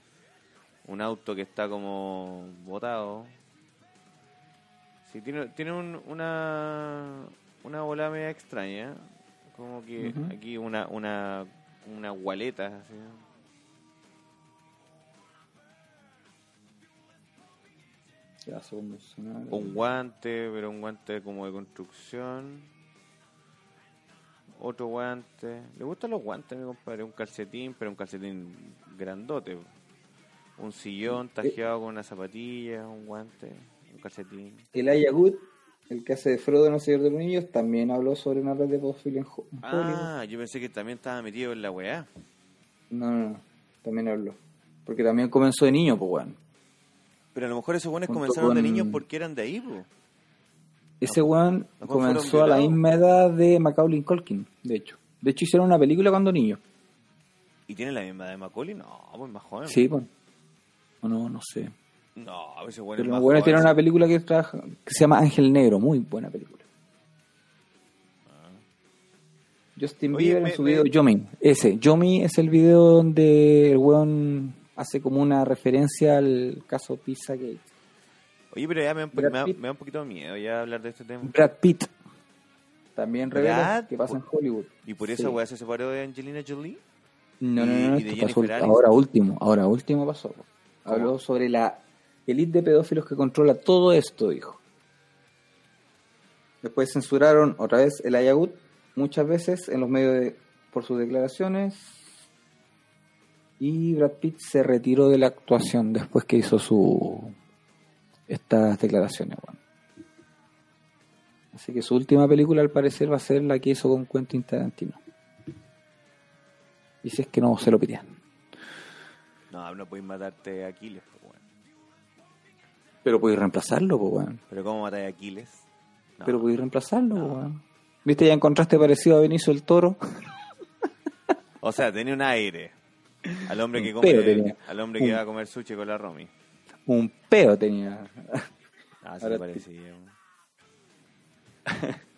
Un auto que está como botado. Sí, tiene, tiene un- una, una bola media extraña. Como que aquí una, una, una gualeta. Así. Un guante, pero un guante como de construcción. otro guante. Le gustan los guantes, mi compadre. Un calcetín, pero un calcetín grandote. Un sillón tajeado con una zapatilla, un guante, un calcetín. Elijah Wood, el que hace de Frodo en El Señor de los Anillos, también habló sobre una red de pedofilia en Ho- en Hollywood. Ah, yo pensé que también estaba metido en la weá. No, no, no, también habló. Porque también comenzó de niño, pues, weón. Pero a lo mejor esos buenos comenzaron de con- niños porque eran de ahí, po. Ese weón comenzó a la misma edad de Macaulay Culkin, de hecho. De hecho, hicieron una película cuando niño. ¿Y tienen la misma de Macaulay? No, pues más joven. Sí, pues. O no, no sé. No, a veces bueno, Pero tienen sí. una película que, trabaja, que se llama Ángel Negro, muy buena película. Justin Ah. Oye, Bieber me- en su me- video Yomi. Ese, Yomi es el video donde el weón hace como una referencia al caso Pizzagate. Oye, pero ya me da, un po- Brad me da- Pitt. me da un poquito de miedo ya hablar de este tema. Brad Pitt también revela que pasa en Hollywood. ¿Y por Sí. esa weá se separó de Angelina Jolie? No, no, no, esto pasó ahora último, ahora último pasó. Habló sobre la elite de pedófilos que controla todo esto, dijo. Después censuraron otra vez el Ayagut muchas veces en los medios de- por sus declaraciones. Y Brad Pitt se retiró de la actuación después que hizo su estas declaraciones. bueno. Así que su última película al parecer va a ser la que hizo con Quentin Tarantino. Y si es que no se lo pidían. No, no podéis matarte a Aquiles, po, weón. Pero podéis reemplazarlo, pues, weón. Pero ¿cómo matáis a Aquiles? No. Pero podéis reemplazarlo, po, weón. ¿Viste? Ya encontraste parecido a Benicio el Toro. O sea, tenía un aire. Al hombre que come, al hombre que Un- va a comer sushi con la Romy. Un peo tenía. Ah, sí me parecía. [laughs]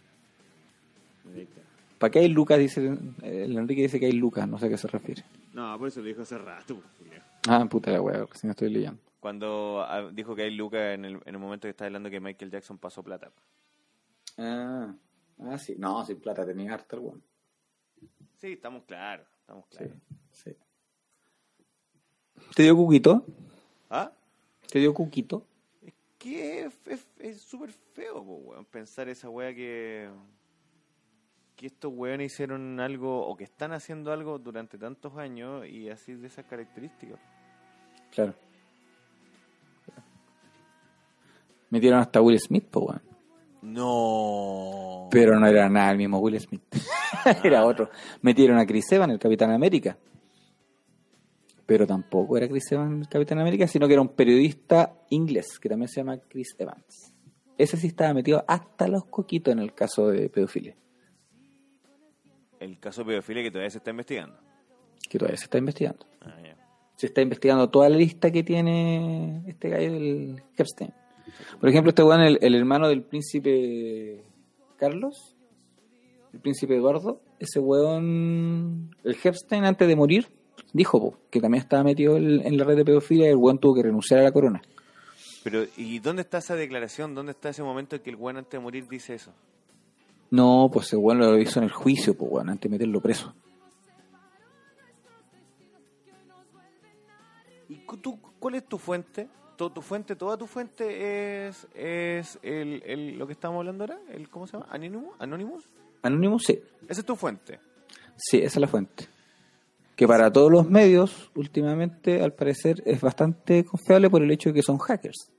¿Para qué hay Lucas? Dice, el Enrique dice que hay Lucas, no sé a qué se refiere. No, por eso lo dijo hace rato. Julián. Ah, puta la weá, si no estoy leyendo. Cuando ah, dijo que hay Lucas en el, en el momento que está hablando que Michael Jackson pasó plata. Ah, ah sí. No, sin plata tenía harta el weón. Sí, estamos claros, estamos Sí, claros. sí. ¿Te dio cuquito? ¿Ah? ¿Te dio cuquito? Es que es- súper feo, po, weón, pensar esa wea que que estos weones hicieron algo o que están haciendo algo durante tantos años y así de esas características. Claro. Metieron hasta Will Smith, pues weón. No. Pero no era nada el mismo Will Smith. [laughs] era otro. Metieron a Chris Evans, el Capitán América. Pero tampoco era Chris Evans el Capitán América, sino que era un periodista inglés que también se llama Chris Evans. Ese sí estaba metido hasta los coquitos en el caso de pedofilia, El caso de pedofilia que todavía se está investigando. que todavía se está investigando. Ah. Se está investigando toda la lista que tiene este gallo del Epstein. Por ejemplo, este weón, el, el hermano del príncipe Carlos, el príncipe Eduardo, ese weón, el Epstein antes de morir, dijo po, que también estaba metido en, en la red de pedofilia y el weón tuvo que renunciar a la corona. Pero, ¿y dónde está esa declaración? ¿Dónde está ese momento en que el weón antes de morir dice eso? No, pues el weón lo hizo en el juicio, pues weón, antes de meterlo preso. ¿Y tú, cuál es tu fuente? ¿Tu, tu fuente, toda tu fuente es, es el, el- lo que estamos hablando ahora? El, ¿Cómo se llama? ¿Anonymous? ¿Anonymous? Anónimo, sí. Esa es tu fuente. Sí, esa es la fuente. Que para todos los medios, últimamente, al parecer, es bastante confiable por el hecho de que son hackers.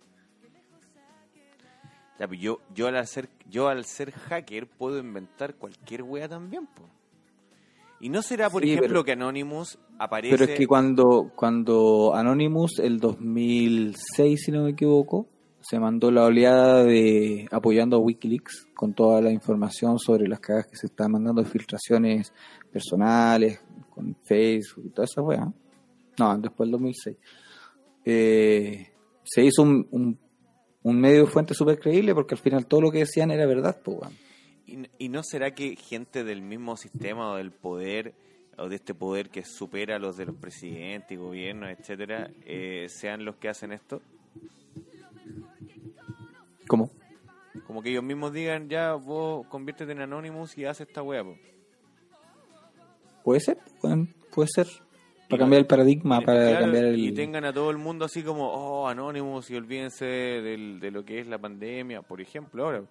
Ya, pues yo, yo, al ser, yo al ser hacker puedo inventar cualquier wea también, po. Y no será, por Sí, ejemplo, pero- que Anonymous aparece... Pero es que cuando, cuando Anonymous, el 2006, si no me equivoco, se mandó la oleada de apoyando a Wikileaks con toda la información sobre las cagas que se estaban mandando, filtraciones personales, con Facebook y toda esa weá. No, después del 2006. Eh, se hizo un, un, un medio fuente súper creíble porque al final todo lo que decían era verdad, pues, weón. ¿Y, y no será que gente del mismo sistema o del poder o de este poder que supera a los de los presidentes y gobiernos, etcétera, eh, sean los que hacen esto? ¿Cómo? Como que ellos mismos digan, ya vos conviértete en Anonymous y haz esta po. Puede ser, puede ser. Para cambiar el paradigma, para claro, cambiar el... Y tengan a todo el mundo así como, oh, Anonymous y olvídense del- de lo que es la pandemia, por ejemplo, ahora.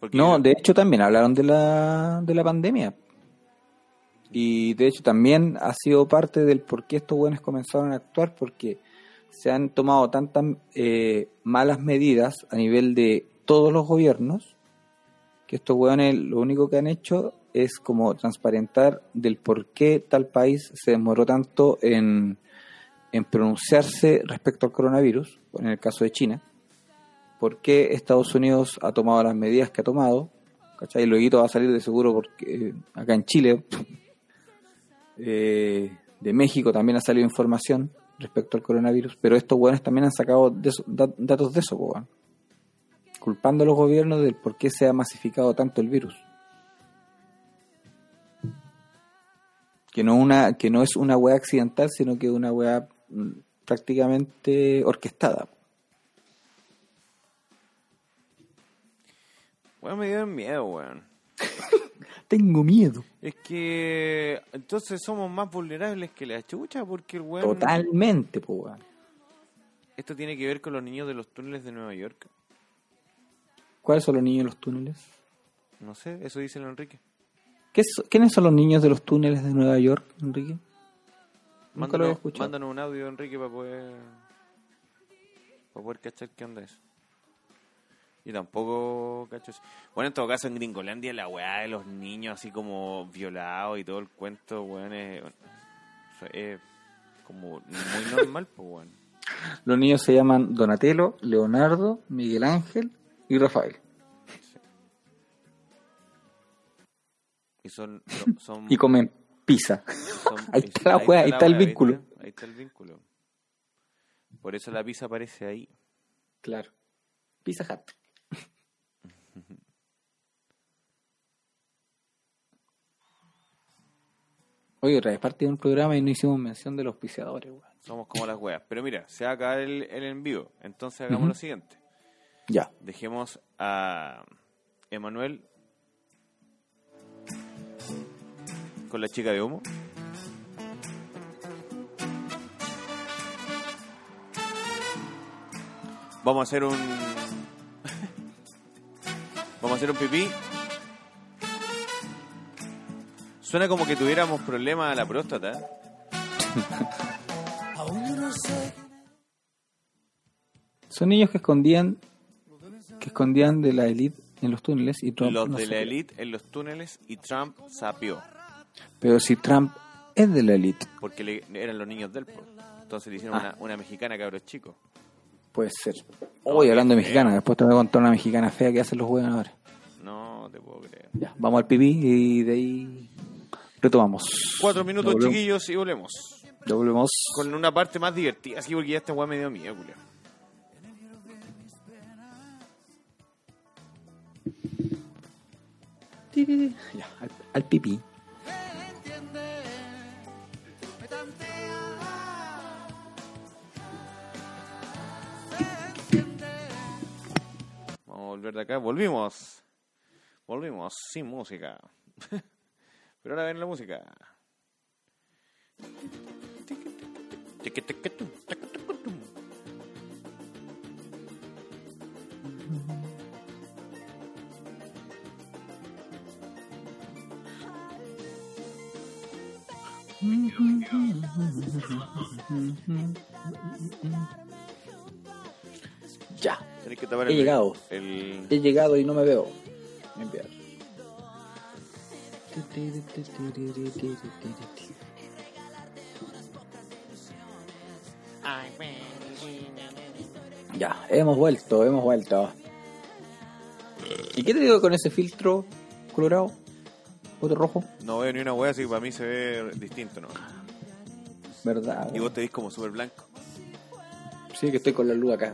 Porque No, de hecho también hablaron de la, de la pandemia. Y de hecho también ha sido parte del por qué estos buenos comenzaron a actuar, porque se han tomado tantas eh, malas medidas a nivel de todos los gobiernos, que estos hueones lo único que han hecho es como transparentar del por qué tal país se demoró tanto en, en pronunciarse respecto al coronavirus, en el caso de China, por qué Estados Unidos ha tomado las medidas que ha tomado, ¿cachai? Luego va a salir de seguro porque eh, acá en Chile, [laughs] eh, de México también ha salido información respecto al coronavirus, pero estos hueones también han sacado de eso- da- datos de eso, weón. culpando a los gobiernos del por qué se ha masificado tanto el virus. Que no, una, que no es una hueá accidental, sino que es una hueá mm, prácticamente orquestada. Weón, me dieron miedo, weón. [laughs] Tengo miedo. Es que entonces somos más vulnerables que la chucha porque el weón... Totalmente, po, weón. Esto tiene que ver con los niños de los túneles de Nueva York. ¿Cuáles son los niños de los túneles? No sé, eso dice el Enrique. ¿Qué so- ¿Quiénes son los niños de los túneles de Nueva York, Enrique? Nunca lo había Mándanos, escuchado. mándanos un audio, Enrique, para poder... Para poder cachar qué onda eso. Y tampoco cacho. Bueno, en todo caso, en Gringolandia la weá de los niños así como violados y todo el cuento, weón, es, es como muy normal, pues, weón. Los niños se llaman Donatello, Leonardo, Miguel Ángel y Rafael. Y son... son, Y comen pizza. son- [laughs] ahí está la weá, ahí está el vínculo. ¿viste? Ahí está el vínculo. Por eso la pizza aparece ahí. Claro. Pizza Hut. Oye, otra vez parte de un programa y no hicimos mención de los auspiciadores, weón. Somos como las weas. Pero mira, se va a acabar el, el en vivo. Entonces hagamos lo siguiente. Ya. Dejemos a Emanuel con la chica de humo. Vamos a hacer un. [laughs] Vamos a hacer un pipí. Suena como que tuviéramos problemas a la próstata. [laughs] Son niños que escondían que escondían de la élite en los túneles y Trump Los no de la elite en los túneles y Trump sapió. Pero si Trump es de la élite, Porque le- eran los niños del po. Entonces le hicieron Ah. una, una mexicana cabros chicos. puede ser. Hoy hablando de mexicana, después te voy a contar una mexicana fea que hacen los juegos ahora. No te puedo creer. Ya, vamos al pipí y de ahí retomamos. Cuatro minutos, chiquillos, y volvemos. Volvemos. Con una parte más divertida, así porque ya este weá me dio miedo, culiao. Ya, al, al pipí. Vamos a volver de acá. Volvimos. Volvimos sin música. [laughs] Pero ahora ven la música. Ya. Tenés que tapar He el, llegado. el- He llegado y no me veo. Enviar. Ya, hemos vuelto, hemos vuelto. ¿Y qué te digo con ese filtro colorado? ¿Otro rojo? No veo ni una wea, así que para mí se ve distinto, ¿no? ¿Verdad? Y vos te ves como súper blanco. Sí, que estoy con la luz acá.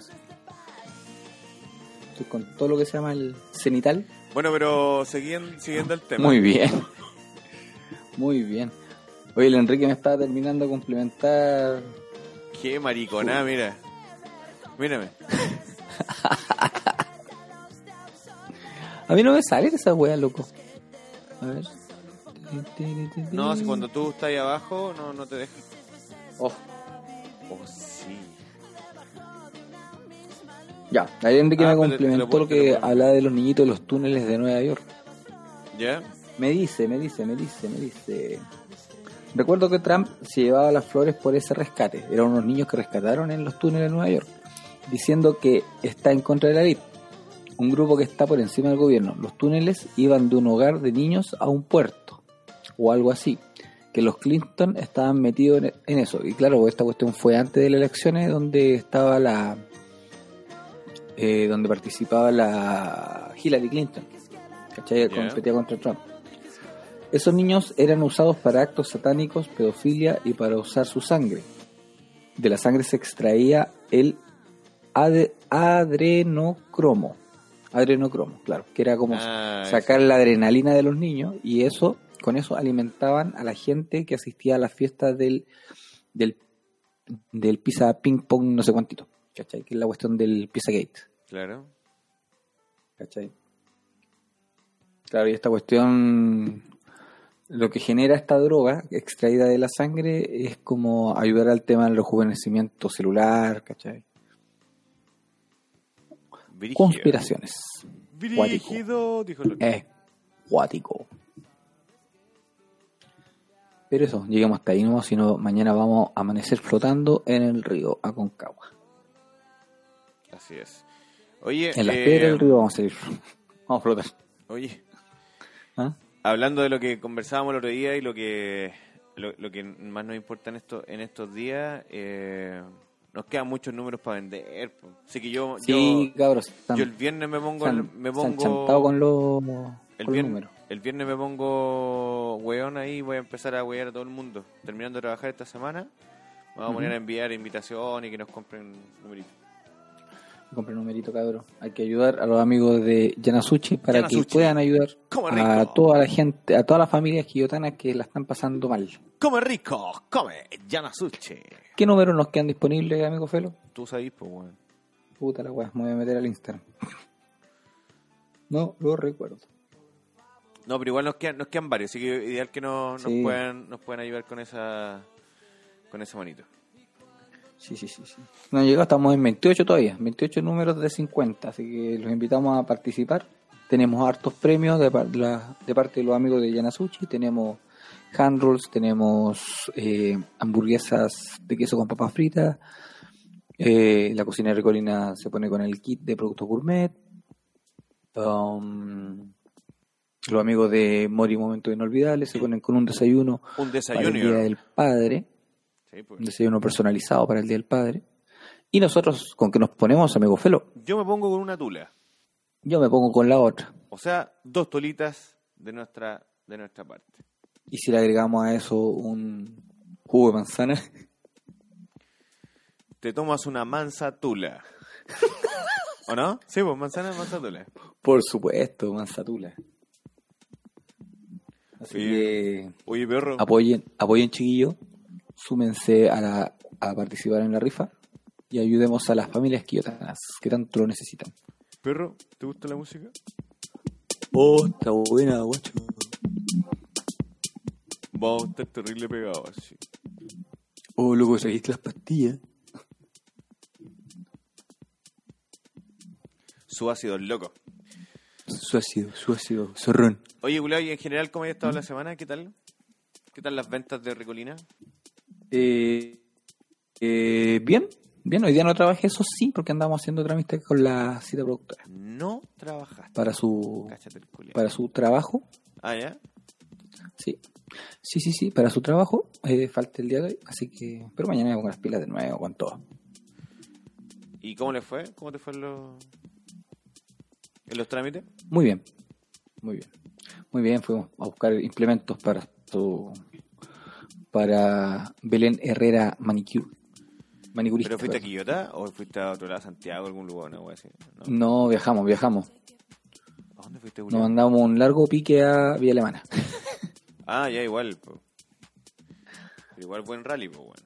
Estoy con todo lo que se llama el cenital. Bueno, pero siguiendo, siguiendo el tema. Muy bien. Muy bien. Oye, el Enrique me estaba terminando de complementar. Qué mariconá, mira. Mírame. [laughs] A mí no me sale esa wea, loco. A ver. No, si cuando tú estás ahí abajo, no, no te deja. Oh, Oh, sí. Ya, ahí Enrique Ah, me lo complementó puedo- lo que hablaba de los niñitos de los túneles de Nueva York. ¿Ya? Me dice, me dice, me dice, me dice. Recuerdo que Trump se llevaba las flores por ese rescate. Eran unos niños que rescataron en los túneles de Nueva York, diciendo que está en contra de la ley. Un grupo que está por encima del gobierno. Los túneles iban de un hogar de niños a un puerto, o algo así. Que los Clinton estaban metidos en, eso. Y claro, esta cuestión fue antes de las elecciones, donde estaba la. eh, donde participaba la Hillary Clinton. ¿Cachai? Ya. Competía contra Trump. Esos niños eran usados para actos satánicos, pedofilia y para usar su sangre. De la sangre se extraía el adrenocromo. Adrenocromo, claro, que era como Ah, sacar la adrenalina de los niños y eso, con eso alimentaban a la gente que asistía a las fiestas del, del, del pizza ping pong no sé cuántito. ¿Cachai? Que es la cuestión del pizza gate. Claro. ¿Cachai? Claro, y esta cuestión, lo que genera esta droga extraída de la sangre es como ayudar al tema del rejuvenecimiento celular, ¿cachai? Brígido. Conspiraciones. Brígido, dijo lo Es cuático. Pero eso, lleguemos hasta ahí nomás, si no, mañana vamos a amanecer flotando en el río Aconcagua. Así es. Oye, En las eh, piedras del río vamos a ir. [laughs] Vamos a flotar. Oye, ¿Ah? Hablando de lo que conversábamos el otro día y lo que lo, lo que más nos importa en estos en estos días, eh, nos quedan muchos números para vender. Así que yo, Sí, yo, cabros. están- yo el viernes me pongo, han, me pongo con los, el, con viernes, números. el viernes me pongo weón ahí, voy a empezar a wear a todo el mundo. Terminando de trabajar esta semana, vamos a poner a enviar invitación y que nos compren numeritos. Compré un numerito, cabrón. Hay que ayudar a los amigos de Yanasuchi para Yanasuchi. que puedan ayudar a toda la gente, a todas las familias quillotanas que la están pasando mal. Come rico, come, Yanasuche. ¿Qué números nos quedan disponibles, amigo Felo? Tú sabes, pues, weón. Puta la weá, me voy a meter al Instagram. [laughs] No lo recuerdo. No, pero igual nos quedan, nos quedan varios, así que ideal que nos, nos puedan, nos puedan ayudar con esa con ese monito. Sí, sí, sí, sí. No han llegado, estamos en 28 todavía, 28 números de 50, así que los invitamos a participar. Tenemos hartos premios de, la- de parte de los amigos de Yanasuchi, tenemos hand rolls, tenemos eh, hamburguesas de queso con papas fritas, eh, la cocina de Recolina se pone con el kit de productos gourmet, um, los amigos de Mori Momentos Inolvidables se ponen con un desayuno Un para el Día desayuno. del Padre. Un desayuno personalizado para el Día del Padre. Y nosotros, ¿con qué nos ponemos, amigo Felo? Yo me pongo con una tula. Yo me pongo con la otra. O sea, dos tolitas de nuestra de nuestra parte. Y si le agregamos a eso un jugo de manzana, [laughs] Te tomas una mansa tula. ¿O no? Sí, pues manzana, mansa tula. por supuesto, manzatula. Así Sí. que Oye, perro. apoyen, apoyen chiquillos, súmense a, la, a participar en la rifa y ayudemos a las familias quiotanas que tanto lo necesitan. Perro, ¿te gusta la música? Oh, está buena, guacho. Vamos a estar terrible pegados así. Oh, loco, seguiste las pastillas. Su ácido loco. Su ácido, su ácido, zorrón. Oye, Gulao, y en general, ¿cómo ha estado la semana? ¿Qué tal? ¿Qué tal las ventas de Ricolina? Eh, eh, bien, bien, hoy día no trabajé, eso sí, porque andamos haciendo trámites con la cita productora. No trabajaste. Para su, para su trabajo, Ah, ¿ya? sí. Sí, sí, sí, para su trabajo, eh, falta el día de hoy, así que, pero mañana me pongo las pilas de nuevo con todo. ¿Y cómo le fue? ¿Cómo te fue en los, en los trámites? Muy bien, muy bien. Muy bien, fuimos a buscar implementos para su, para Belén Herrera Manicure. Manicurista. ¿Pero fuiste a. Quillota o fuiste a otro lado, a Santiago, algún lugar, así? ¿No? No, viajamos, viajamos. ¿A dónde fuiste, Nos mandamos un largo pique a Vía Alemana. [laughs] Ah, ya, igual. po. Pero igual buen rally, pues, bueno.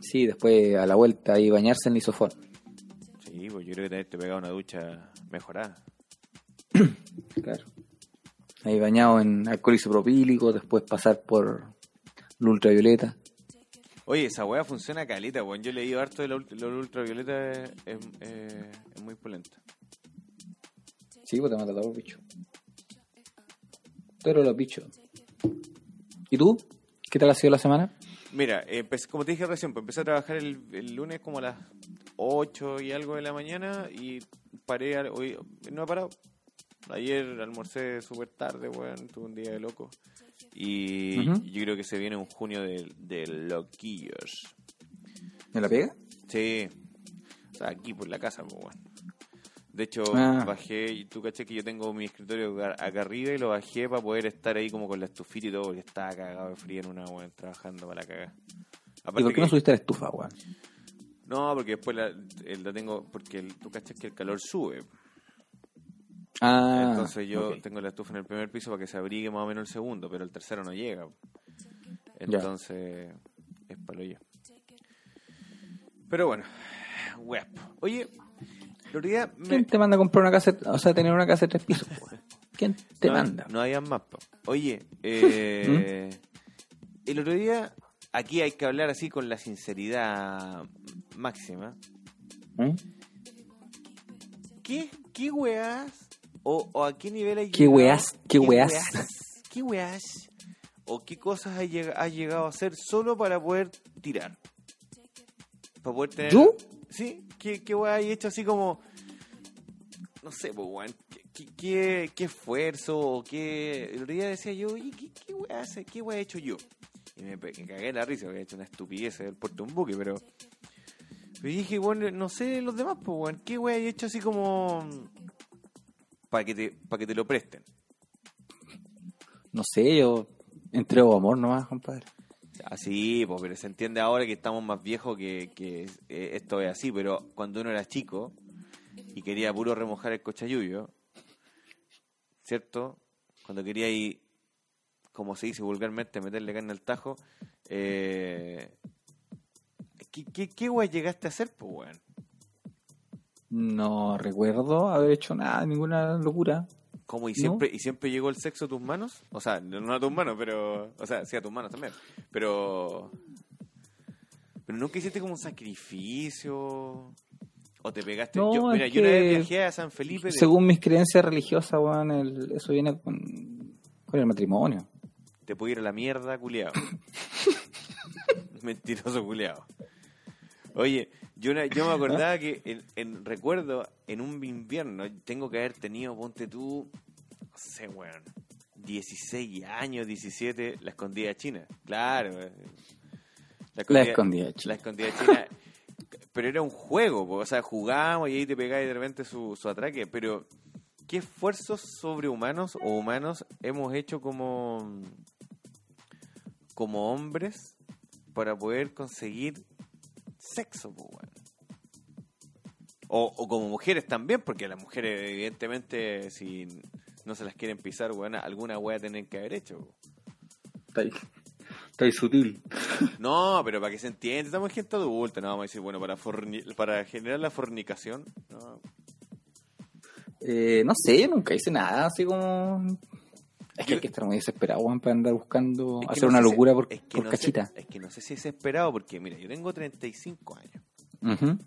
Sí, después a la vuelta ahí bañarse en el isofón. Sí, pues yo creo que tenés que pegar una ducha mejorada. [coughs] Claro. Ahí bañado en alcohol isopropílico, después pasar por la ultravioleta. Oye, esa weá funciona calita, weón. Yo he leído harto de lo, lo ultravioleta, es, eh, muy polenta. Sí, pues te mata todos los bichos. Pero los bichos. ¿Y tú? ¿Qué tal ha sido la semana? Mira, empecé- como te dije recién, pues empecé a trabajar el, el lunes como a las 8 y algo de la mañana y paré, hoy no he parado. Ayer almorcé súper tarde, weón, tuve un día de loco. Y yo creo que se viene un junio de, de loquillos. ¿Me la pega? Sí, o sea, aquí por la casa, pues, weón. De hecho, Ah. bajé, y tú caché que yo tengo mi escritorio acá arriba y lo bajé para poder estar ahí como con la estufita y todo, porque estaba cagado de frío en una weón, trabajando para la cagada. ¿Y por qué no subiste la estufa, weón? No, porque después la, la tengo, porque el- tú cachas que el calor sube. Ah, Entonces yo tengo la estufa en el primer piso para que se abrigue más o menos el segundo, pero el tercero no llega. Entonces es palo yo. Pero bueno, web. Oye, el otro día me- ¿Quién te manda a comprar una casa, o sea, tener una casa de tres pisos? [laughs] ¿Quién te no, manda? No había más. po. Oye, [laughs] eh, ¿Mm? el otro día, aquí hay que hablar así con la sinceridad máxima. ¿Eh? ¿Qué, qué weas? O, o a qué nivel hay ¿Qué weas? ¿Qué weas? ¿Qué weas? ¿O qué cosas has llega- has llegado a hacer solo para poder tirar? Para poder tener... ¿Yo? Sí, ¿qué, qué weas hay hecho así como... No sé, pues, weón. ¿Qué, qué, qué, esfuerzo o qué... El otro día decía yo, oye, ¿qué, qué weas hace- qué wea he hecho yo? Y me, cagué en la risa he hecho una estupidez puerto de un buque, pero... Pero dije, bueno, no sé los demás, pues, weón. ¿Qué wea he hecho así como... Para que, te, para que te lo presten? No sé, yo entrego amor nomás, compadre. Así, pues, pero se entiende ahora que estamos más viejos que, que eh, esto es así, pero cuando uno era chico y quería puro remojar el cochayuyo, ¿cierto? Cuando quería ir, como se dice vulgarmente, meterle carne al tajo, eh, ¿qué, qué, qué guay llegaste a hacer, pues, weón? No recuerdo haber hecho nada, ninguna locura. ¿Cómo? ¿Y ¿No? siempre, ¿Y siempre llegó el sexo a tus manos? O sea, no a tus manos, pero... O sea, sí a tus manos también. Pero... Pero nunca hiciste como un sacrificio... O te pegaste... No, yo, mira, yo una vez viajé a San Felipe... de- Según mis creencias religiosas, weón, el- eso viene con, con el matrimonio. Te puedo ir a la mierda, culiado. [laughs] Mentiroso culiado. Oye, yo, una- yo me [laughs] acordaba que en, en- recuerdo en un invierno tengo que haber tenido, ponte tú, no sé, weón, 16 años, 17, la escondida china. Claro. eh. La escondida china. La escondida china. [laughs] Pero era un juego, po, o sea, jugábamos y ahí te pegaba de repente su, su atraque. Pero, ¿qué esfuerzos sobrehumanos o humanos hemos hecho como, como hombres para poder conseguir sexo, po, weón? O, o como mujeres también, porque las mujeres, evidentemente, si no se las quieren pisar, weón, alguna wea tienen que haber hecho. po. Está sutil. [laughs] No, pero para que se entienda, estamos en gente adulta, no vamos a decir, bueno, para forni- para generar la fornicación, no. Eh, no sé, nunca hice nada así como. Es que hay que estar muy desesperado, weón, para andar buscando Es que hacer no una sé si- locura por, es que por no sé- cachita. es que no sé si es esperado, porque mira, yo tengo 35 años. Ujú.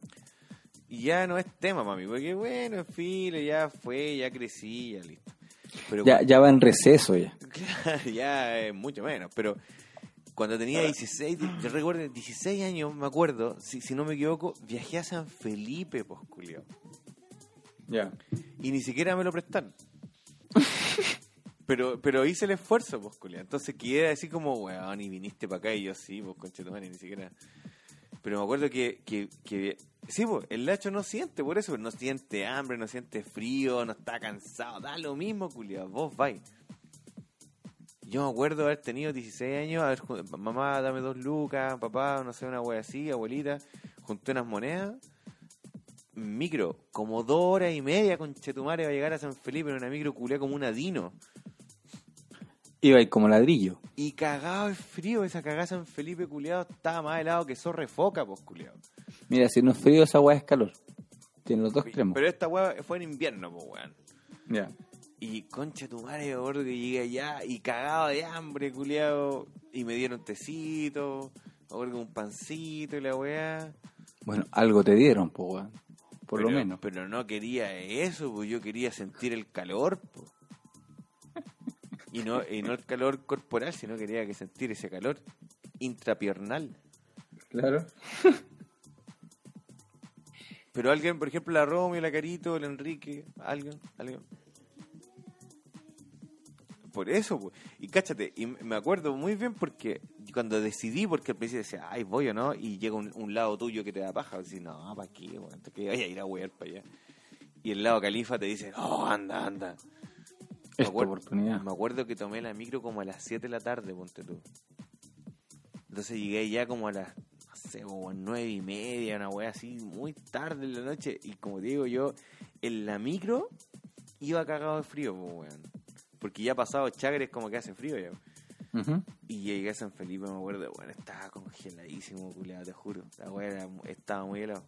Y ya no es tema, mami, porque bueno, en fin, ya fue, ya crecí, ya listo. Pero ya, ya va en receso ya. [laughs] Ya es mucho menos, pero cuando tenía 16, di- yo recuerdo 16 años, me acuerdo, si, si no me equivoco, viajé a San Felipe, pues. Ya. Y ni siquiera me lo prestaron. [laughs] pero, pero hice el esfuerzo, pues, culiao. Entonces quedé así como, weón, y viniste para acá y yo sí, pues, conchetumare, ni siquiera. Pero me acuerdo que, que, que sí, pues, el Lacho no siente por eso, pero no siente hambre, no siente frío, no está cansado, da lo mismo, culiao, vos vais. Yo me acuerdo haber tenido 16 años, haber jun- mamá, dame dos lucas, papá, no sé, una wea así, abuelita, junté unas monedas, micro, como dos horas y media con Chetumare va a llegar a San Felipe en una micro culea como una dino. Iba ahí como ladrillo. Y cagado de frío, esa cagada San Felipe culeado estaba más helado que zorre foca, pues culeado. Mira, si no es frío, esa weá es calor. Tiene los dos extremos. Pero esta weá fue en invierno, pues weón. Ya. Y concha tu madre, gordo, que llegué allá y cagado de hambre, culiado. Y me dieron tecito. Que un pancito y la weá. Bueno, algo te dieron, pues, weón. Por Pero- lo menos. Pero no quería eso, pues yo quería sentir el calor, po. Y no, y no el calor corporal, sino quería que sentir ese calor intrapiernal. Claro. Pero alguien, por ejemplo, la Romy, la Carito, el Enrique, alguien, alguien. Por eso, pues. Y cáchate, y me acuerdo muy bien porque cuando decidí, porque al principio decía, ay, voy o no, y llega un, un lado tuyo que te da paja, decís, no, ¿para qué? Te que vaya a ir a wear para allá. Y el lado califa te dice, no, anda, anda. Me acuerdo, oportunidad. me acuerdo que tomé la micro como a las 7 de la tarde, ponte tú. Entonces llegué ya como a las, no sé, como nueve y media, una wea así, muy tarde en la noche. Y como te digo yo, en la micro iba cagado de frío, pues, weón. Porque ya pasado Chagres como que hace frío ya. Y llegué a San Felipe, me acuerdo, bueno, estaba congeladísimo, culiado, te juro. La wea estaba muy helado.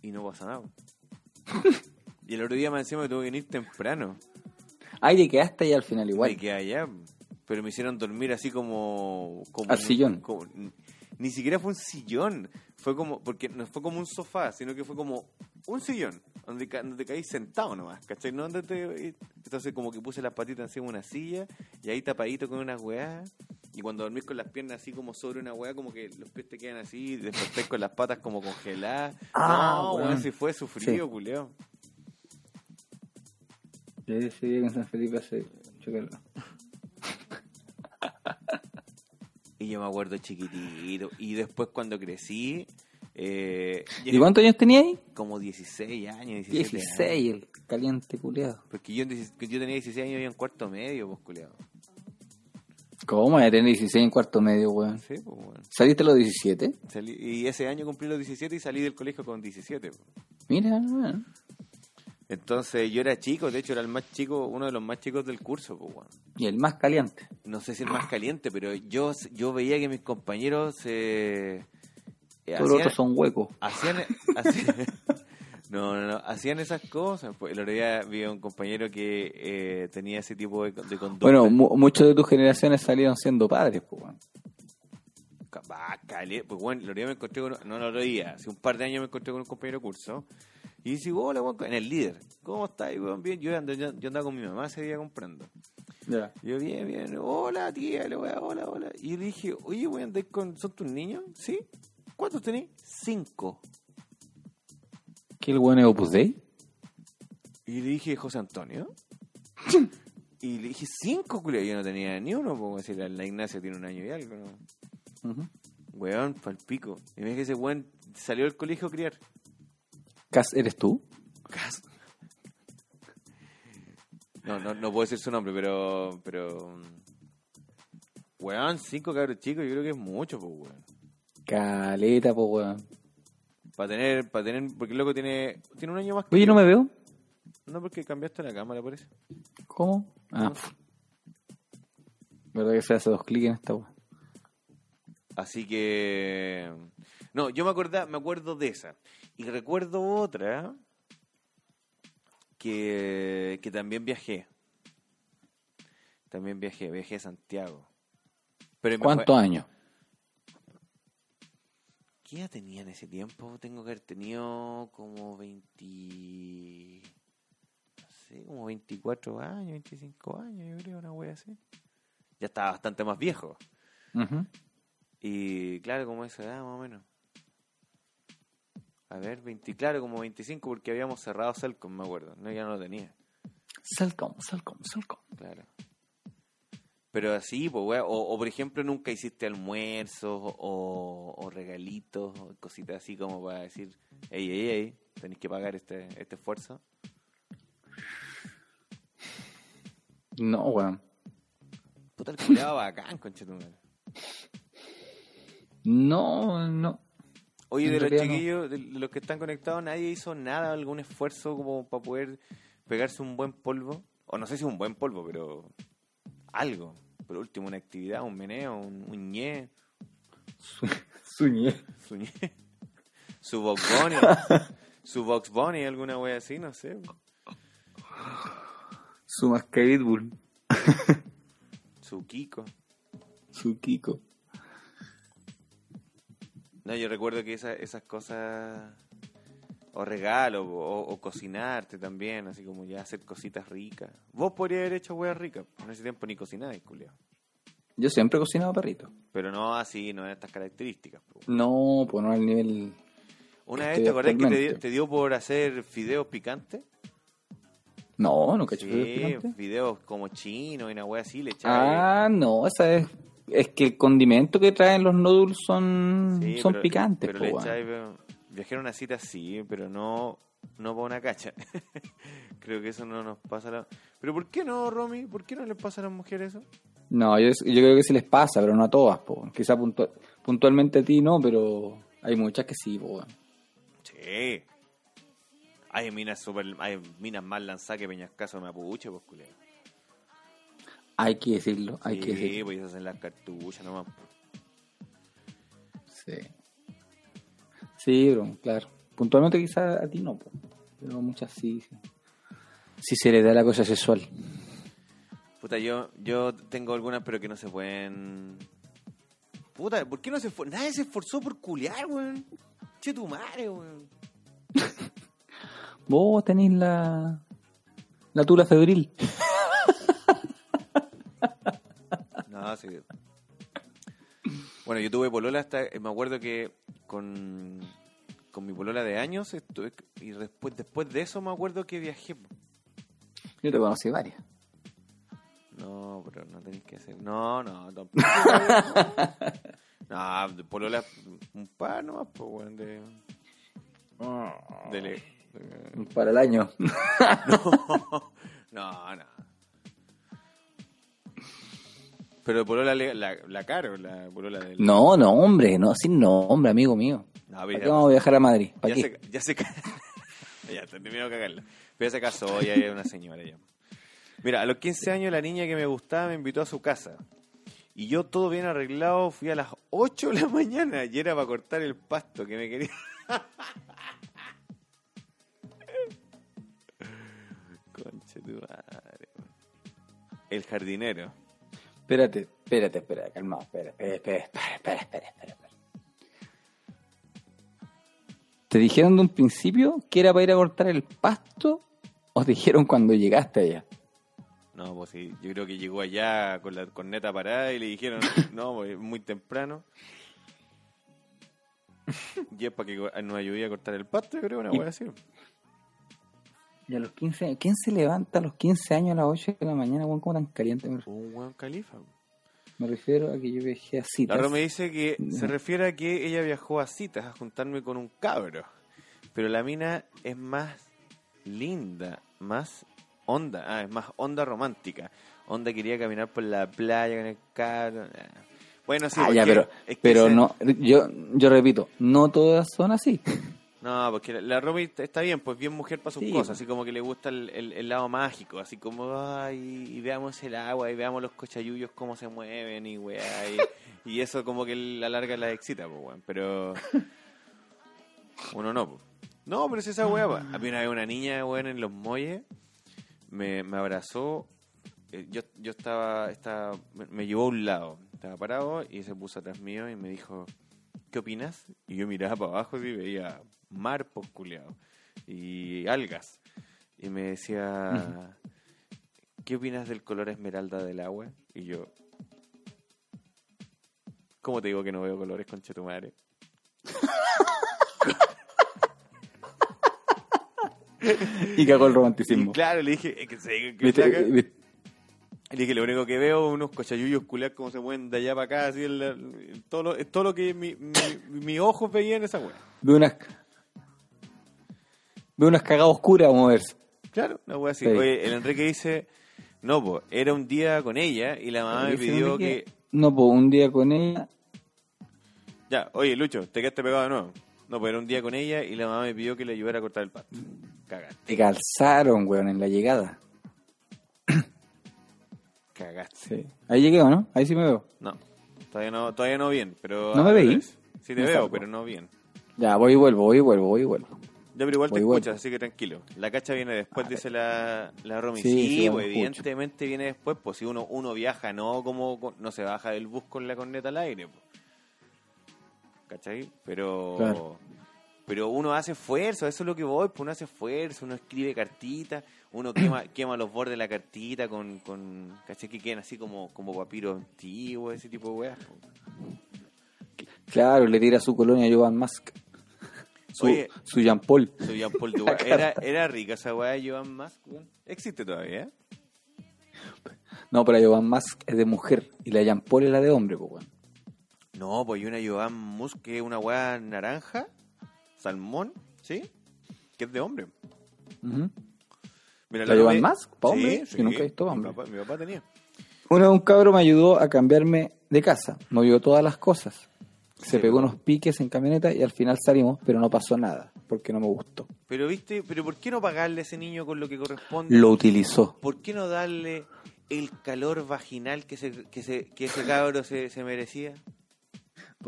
Y no pasa nada. [laughs] y el otro día me encima me tuve que venir temprano. Ay, de quedaste ahí al final igual. Me quedé allá, pero me hicieron dormir así como... como Al sillón. como- ni siquiera fue un sillón, fue como, porque no fue como un sofá, sino que fue como un sillón, donde, ca- donde caí sentado nomás, ¿cachai? No donde te- entonces como que puse las patitas encima de una silla, y ahí tapadito con una weá, y cuando dormís con las piernas así como sobre una weá, como que los pies te quedan así, estáis con las patas como congeladas. Ah, no, si fue sufrido, Sí. culiao. Yo ese día que en San Felipe hace calor. Y yo me acuerdo chiquitito. Y después cuando crecí, eh, ¿Y cuántos años tenía ahí? como 16 años, 17 años. 16, el caliente culiado. Porque yo, en 16 yo tenía 16 años y en cuarto medio, pues, culiado. ¿Cómo? Ya tener 16 en cuarto medio, weón. Sí, pues, bueno. ¿Saliste a los 17? Salí- y ese año cumplí los 17 y salí del colegio con 17. pues. Mira, weón. Entonces yo era chico, de hecho era el más chico, uno de los más chicos del curso, pues, bueno. Y el más caliente. No sé si el más caliente, pero yo, yo veía que mis compañeros eh, eh, Todos los otros son huecos. hacían, [laughs] hacían- no, no, no, hacían esas cosas. Pues, el otro día vi a un compañero que eh, tenía ese tipo de, de conducta. Bueno, mu- muchos de tus generaciones salieron siendo padres, pues. Ca- bah, cale- pues bueno, otro día me encontré con, no, otro día, hace un par de años me encontré con un compañero de curso y dice, hola, weón, en el líder, ¿cómo estás, weón? Bien, yo, ando- yo, yo andaba con mi mamá ese día comprando. Ya. Y yo, bien, bien, hola, tía, le voy a, hola, hola. Y le dije, oye, weón, ¿andáis con, ¿son tus niños? ¿Sí? ¿Cuántos tenés? Cinco. ¿Qué el weón es Opus Dei? Y le dije, José Antonio. [laughs] y le dije, cinco, culo. Yo no tenía ni uno, como decir, la, la Ignacia tiene un año y algo, ¿no? Ujú. Weón, pa'l pico. Y me dije, ese weón salió del colegio a criar. Cas, ¿Eres tú? Cas- No, no, no puedo decir su nombre, pero. pero mm, Weón, cinco cabros chicos, yo creo que es mucho, pues, weón. Caleta, pues, weón. Para tener, para tener, porque el loco tiene, tiene un año más que Oye, yo. ¿no me veo? No, porque cambiaste la cámara, parece. ¿Cómo? Ah. ¿Verdad que se hace dos clics en esta weón? Así que. No, yo me acuerdo, me acuerdo de esa. Y recuerdo otra que, que también viajé. También viajé, viajé a Santiago. Pero ¿Cuántos años? ¿Qué edad tenía en ese tiempo? Tengo que haber tenido como 20. No sé, como 24 años, 25 años, yo creo, una wea así. Ya estaba bastante más viejo. Ujú. Y claro, como esa edad más o menos. A ver, 20, claro, como 25 porque habíamos cerrado Celcom, me acuerdo. No, ya no lo tenía, Salcom, Salcom, Salcom. claro. Pero así, pues, wea, o, o por ejemplo, nunca hiciste almuerzos o, o regalitos, o cositas así como para decir, ey, ey, ey, tenéis que pagar este, este esfuerzo. No, weón. Puta, el culiado bacán, conchetumare. No, no. Oye, de los no. chiquillos, de los que están conectados, nadie hizo nada, algún esfuerzo como para poder pegarse un buen polvo. O no sé si un buen polvo, pero algo. Por último, una actividad, un meneo, un, un ñe, [laughs] Suñé. su ñe, su box bunny, [laughs] su box bunny, alguna wea así, no sé. Su bull. Su Kiko. Su Kiko. No, yo recuerdo que esa- esas cosas, o regalos, o, o cocinarte también, así como ya hacer cositas ricas. Vos podrías haber hecho hueas ricas, en ese tiempo ni cocinabas, culiao. Yo siempre he cocinado perrito. Pero no así, no en estas características. No, pues no al nivel. Una vez, ¿te acordás que te dio, actualmente. te dio por hacer fideos picantes? No, nunca he hecho Sí, fideos como chinos y una wea así, le echabas. Ah, no, esa es. Es que el condimento que traen los noodles son, Sí, son pero- picantes, Pero po, le pero- viajé a una cita sí, pero no, no para una cacha. [laughs] Creo que eso no nos pasa a la... Pero ¿por qué no, Romy? ¿Por qué no les pasa a las mujeres eso? No, yo, yo creo que sí les pasa, pero no a todas, po. Quizá puntual- puntualmente a ti no, pero hay muchas que sí, po. Sí. Hay minas super, hay minas más lanzadas que Peñascaso Mapuche, pues culero. Hay que decirlo, hay que Sí, decirlo. pues esas hacen las cartuchas nomás. Sí. Sí, bro, claro. Puntualmente quizá a ti no, po. pero muchas sí, sí. Sí se le da la cosa sexual. Puta, yo, yo tengo algunas, pero que no se pueden. Puta, ¿por qué no se esfor- Nadie se esforzó por culiar, weón. Che tu madre, weón. [laughs] Vos tenés la. La tula febril. [laughs] Sí. Bueno, yo tuve polola hasta. eh, Me acuerdo que con, con mi polola de años estuve, y después, después de eso me acuerdo que viajé. Yo te conocí varias. No, pero no tenéis que hacer. No, no, tampoco. [laughs] no, de polola un par nomás, pues, weón. De, de, le- de- Para el año. [laughs] No, no. Pero polola le- la, la caro, la polola del. No, no, hombre, no, sin nombre, amigo mío. No, ¿Para qué vamos a viajar a Madrid? ¿Para ya qué? se, ya se [laughs] ya terminó cagarla. Pero ya se casó, ya es una señora ya. Mira, a los 15 años la niña que me gustaba me invitó a su casa. Y yo todo bien arreglado fui a las 8 de la mañana y era para cortar el pasto que me quería. [laughs] Conche tu madre. El jardinero. Espérate, espérate, espérate, calmado, espera, espera, espera, espera, espera, espera, ¿Te dijeron de un principio que era para ir a cortar el pasto o te dijeron cuando llegaste allá? No, pues sí, yo creo que llegó allá con la corneta parada y le dijeron, [laughs] no, pues muy temprano. [laughs] Y es para que nos ayude a cortar el pasto, yo creo, una hueá así. Y a los 15 años, ¿quién se levanta a los 15 años a las 8 de la mañana, weón, como tan caliente? Me, Un buen califa. me refiero a que yo viajé a citas. Ro me dice que se refiere a que ella viajó a citas a juntarme con un cabro. Pero la mina es más linda, más onda, ah, es más onda romántica. Onda quería caminar por la playa con el cabro. Bueno, sí, ah, ya, pero, es que pero ese- no, yo, yo repito, no todas son así. No, porque la, Romy está bien, pues bien mujer para sus Sí, cosas, así como que le gusta el, el- el lado mágico, así como, ay, y veamos el agua, y veamos los cochayuyos cómo se mueven, y weá, y, y eso como que la larga la excita, pues, weón, pero uno no, pues. No, pero es esa weá, pues. Había una vez una niña, weón, en los muelles, me, me abrazó, eh, yo, yo estaba, estaba me, me llevó a un lado, estaba parado, y se puso atrás mío y me dijo, ¿qué opinas? Y yo miraba para abajo y veía mar por culeado y algas. Y me decía, ¿qué opinas del color esmeralda del agua? Y yo, ¿cómo te digo que no veo colores, concha tu madre? [laughs] Y cagó el Y romanticismo. claro, le dije, es que se que ¿Viste? Le dije, lo único que veo unos cochayuyos culeados como se mueven de allá para acá, así, el- el- todo, lo, todo lo que mi, mi, mis ojos veían esa wea. Veo unas, veo unas cagadas oscuras a moverse. Claro, una wea así. Sí. Oye, el Enrique dice, no, pues, era un día con ella y la mamá me pidió Enrique, que... No, pues un día con ella. Ya, oye, Lucho, te quedaste pegado de nuevo. No, pues era un día con ella y la mamá me pidió que le ayudara a cortar el pasto. Cagaste, Te calzaron, weón, en la llegada. [coughs] cagaste. Sí. Ahí llegué, ¿o no? Ahí sí me veo. No, todavía no, todavía no bien, pero... ¿No me revés. Sí te Me veo, salgo. pero no bien. Ya, voy y vuelvo, voy y vuelvo, voy y vuelvo. Ya, pero igual te escuchas, así que tranquilo. La cacha viene después, dice la, la Romy. Sí, Sí, sí, pues, evidentemente viene después, pues si uno, uno viaja, no como no se baja del bus con la corneta al aire. Pues. ¿cachai? Pero, Claro. pero uno hace esfuerzo, eso es lo que voy, pues uno hace esfuerzo, uno escribe cartitas, uno quema, [clears throat] quema los bordes de la cartita con, con ¿cachai? Que quedan así como, como papiros antiguos, ese tipo de weas. po. Claro, le tira su colonia a Jovan Musk. Su, Oye. su Jean Paul. Jean. [laughs] Era, era rica esa wea de Joan Musk. Existe todavía, ¿eh? No, pero Jovan Musk es de mujer y la Jean Paul es la de hombre, pues, weón. No, pues hay una Joan Musk que es una weá naranja, salmón, ¿sí? Que es de hombre. Mira, ¿La Romy- Joan Musk? ¿Pa' hombre? Sí, nunca he visto Mi papá, mi papá tenía. Una vez un cabro me ayudó a cambiarme de casa. Movió todas las cosas. Se Sí, pegó unos piques en camioneta y al final salimos, pero no pasó nada, porque no me gustó. Pero, ¿viste? Pero ¿por qué no pagarle a ese niño con lo que corresponde? Lo utilizó. ¿Por qué no darle el calor vaginal que, se, que, se, que ese [laughs] cabro se, se merecía?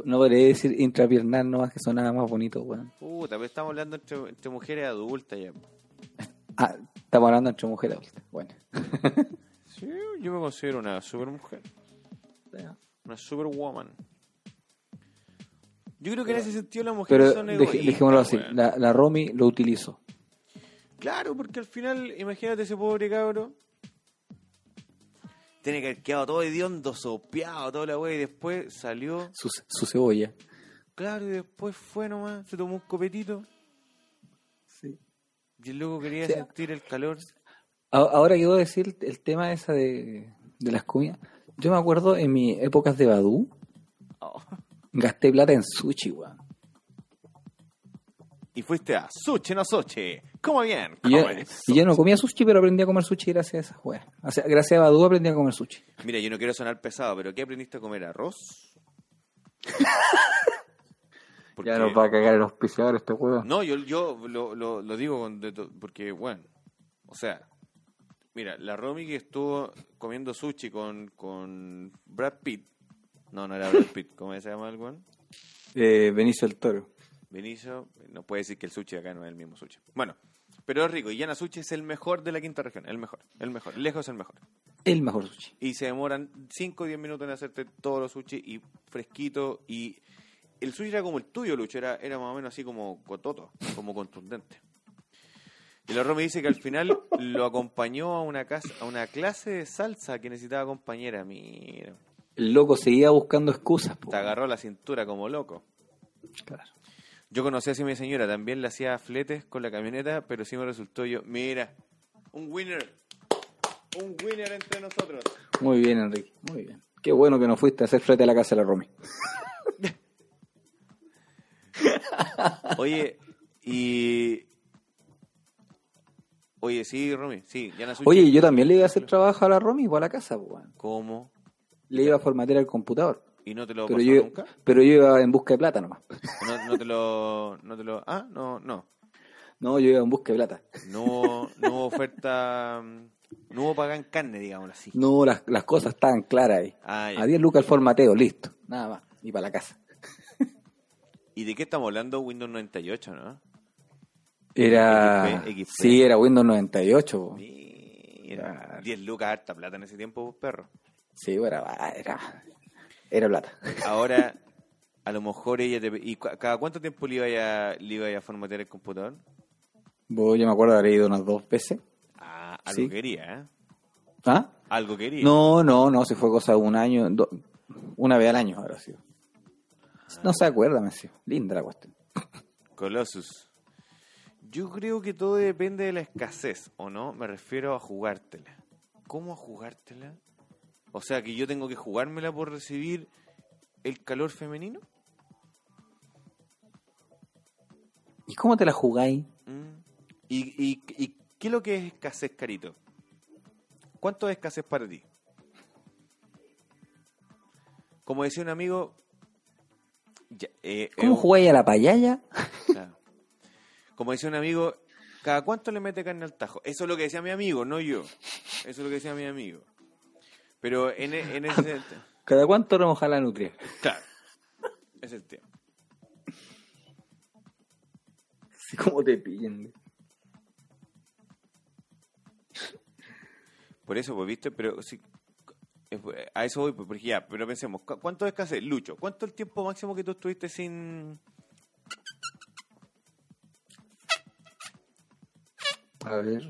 No podría decir intrapiernal nomás, que sonaba más bonito, weón. Puta, pero estamos hablando entre, entre mujeres adultas ya. Ah, estamos hablando entre mujeres adultas. Bueno. Sí, yo me considero una super mujer. [laughs] Una superwoman. Yo creo que en ese sentido las mujeres Pero son dej- egoístas. dejémoslo así, weón. la, la Romy lo utilizó. Claro, porque al final, imagínate ese pobre cabro. Tiene que haber quedado todo hediondo, sopeado, toda la wea, y después salió. Su, su cebolla. Claro, y después fue nomás, se tomó un copetito. Sí. Y el loco quería sentir el calor. A- Ahora quiero decir el tema esa de, de las comidas. Yo me acuerdo en mis épocas de Badú, Oh. Gasté plata en sushi, weón. Y fuiste a Sushi, no Sochi. Coma bien, Y yo, come. y yo no comía sushi, pero aprendí a comer sushi gracias a esas weas. O sea, gracias a Badú aprendí a comer sushi. Mira, yo no quiero sonar pesado, pero ¿qué aprendiste a comer? ¿Arroz? [laughs] Porque- Ya nos va a cagar el auspiciador este juego. No, yo, yo lo, lo, lo digo con de to- porque, bueno, o sea, mira, la Romy que estuvo comiendo sushi con, con Brad Pitt, no, no era Brad Pitt, ¿cómo se llama el weón? Eh, Benicio el Toro. Benicio, no puede decir que el sushi acá no es el mismo sushi. Bueno, pero es rico, y Yana Sushi es el mejor de la quinta región, el mejor, el mejor, lejos el mejor. El mejor sushi. Y se demoran 5 o 10 minutos en hacerte todos los sushi y fresquito y el sushi era como el tuyo, Lucho, era, era más o menos así como cototo, como contundente. Y la Romy dice que al final lo acompañó a una casa, a una clase de salsa que necesitaba compañera. Mira, El loco seguía buscando excusas. po. te agarró la cintura como loco. Claro. Yo conocí así a mi señora, también le hacía fletes con la camioneta, pero sí me resultó yo, mira, un winner, un winner entre nosotros. Muy bien, Enrique. Muy bien. Qué bueno que no fuiste a hacer frente a la casa de la Romy. Oye, y... Oye, sí, Romy, sí, Sushi. Oye, yo también le iba a hacer trabajo a la Romy para la casa, po, weón. ¿Cómo? Le iba a formatear el computador. ¿Y no te lo Pero pasó yo, nunca? pero yo iba en busca de plata nomás. No, no te lo... No te lo... Ah, no, no. No, yo iba en busca de plata. No, hubo- no hubo oferta... No hubo paga en carne, digámoslo así. No, las, las cosas estaban claras ahí. Ah. A 10 lucas el formateo, listo. Nada más. Y para la casa. ¿Y de qué estamos hablando? Windows 98, ¿no? Era. XP, XP. Sí, era Windows 98. po. Mira, 10 lucas, harta plata en ese tiempo, perro. Sí, era, era. Era plata. Ahora, [laughs] a lo mejor ella te... ¿Y cada cuánto tiempo le iba a, le iba a formatear el computador? Yo me acuerdo haber ido unas dos veces. Ah, algo Sí. quería, ¿eh? ¿Ah? Algo quería. No, no, no, si fue cosa de un año, do- una vez al año habrá sido. No se acuerda, me decía. Linda la cuestión. [laughs] Colossus. Yo creo que todo depende de la escasez, ¿o no? Me refiero a jugártela. ¿Cómo a jugártela? O sea, que yo tengo que jugármela por recibir el calor femenino. ¿Y cómo te la jugáis? Mm. ¿Y, y, y qué es lo que es escasez, Carito? ¿Cuánto es escasez para ti? Como decía un amigo... ya, eh, ¿Cómo eh, jugáis a la payaya? Claro. Como decía un amigo, ¿cada cuánto le mete carne al tajo? Eso es lo que decía mi amigo, no yo. Eso es lo que decía mi amigo. Pero en, e- en ese... ¿Cada cuánto remoja la nutria? Claro. Es el tema. Sí, ¿Cómo te pillan? Por eso, pues, ¿viste? Pero sí, A eso voy, pues, porque ya, pero pensemos, ¿cu- ¿cuánto escasez? Lucho, ¿cuánto el tiempo máximo que tú estuviste sin... A ver.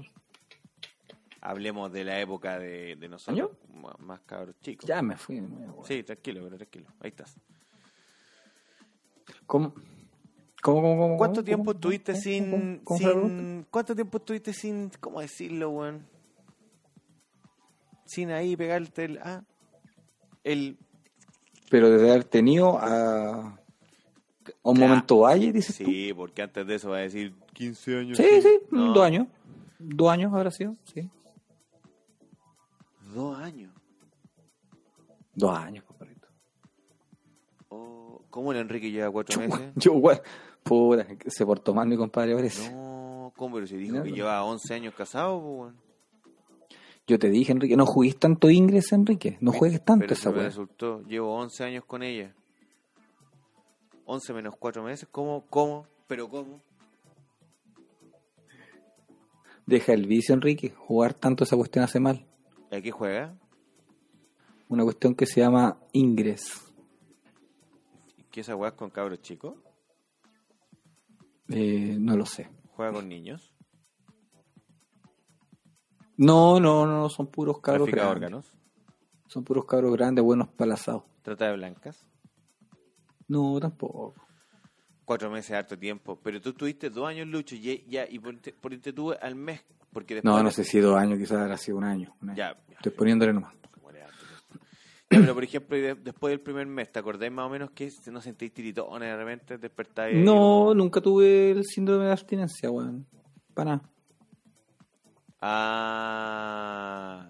Hablemos de la época de, de nosotros, ma- más cabros chicos. Ya me fui. weón. Sí, tranquilo, pero tranquilo. Ahí estás. ¿Cómo? ¿Cómo, cómo, cómo, ¿Cuánto tiempo estuviste sin, sin cuánto tiempo estuviste sin cómo decirlo, weón? Sin ahí pegarte el ah el Pero desde haber tenido a, a un Claro. momento valle, dices tú. sí, porque antes de eso va a decir 15 años. Sí, sí, No, dos años. Dos años habrá sido, sí. Dos años. Dos años, compadrito. Oh, ¿Cómo el Enrique lleva cuatro meses? [laughs] Yo, weón, puta, se portó mal mi compadre parece. No, ¿cómo? Pero si dijo No, que no. lleva 11 años casado, pues. Yo te dije, Enrique, no jugues tanto Ingres, Enrique. No juegues tanto Pero esa se weá. resultó, llevo 11 años con ella. 11 menos 4 meses, ¿cómo? ¿Cómo? ¿Pero cómo? Deja el vicio, Enrique. Jugar tanto esa cuestión hace mal. ¿A qué juega? Una cuestión que se llama Ingres. ¿Qué esa weá es con cabros chicos? Eh, no lo sé. ¿Juega con niños? No, no, no, son puros cabros ¿Trafica grandes. órganos? Son puros cabros grandes, buenos palazados. ¿Trata de blancas? No, tampoco. Cuatro meses, harto tiempo. Pero tú tuviste dos años, Lucho, y ya, y ponte, ponte tú al mes, porque. No, no sé si dos años, quizás habrá sido un año. un año. Ya, ya. Estoy poniéndole nomás. Ya, pero por ejemplo, después del primer mes, ¿te acordáis más o menos que no sentís tiritones de repente? ¿Despertáis? No, nunca tuve el síndrome de abstinencia, weón. Para nada. Ah,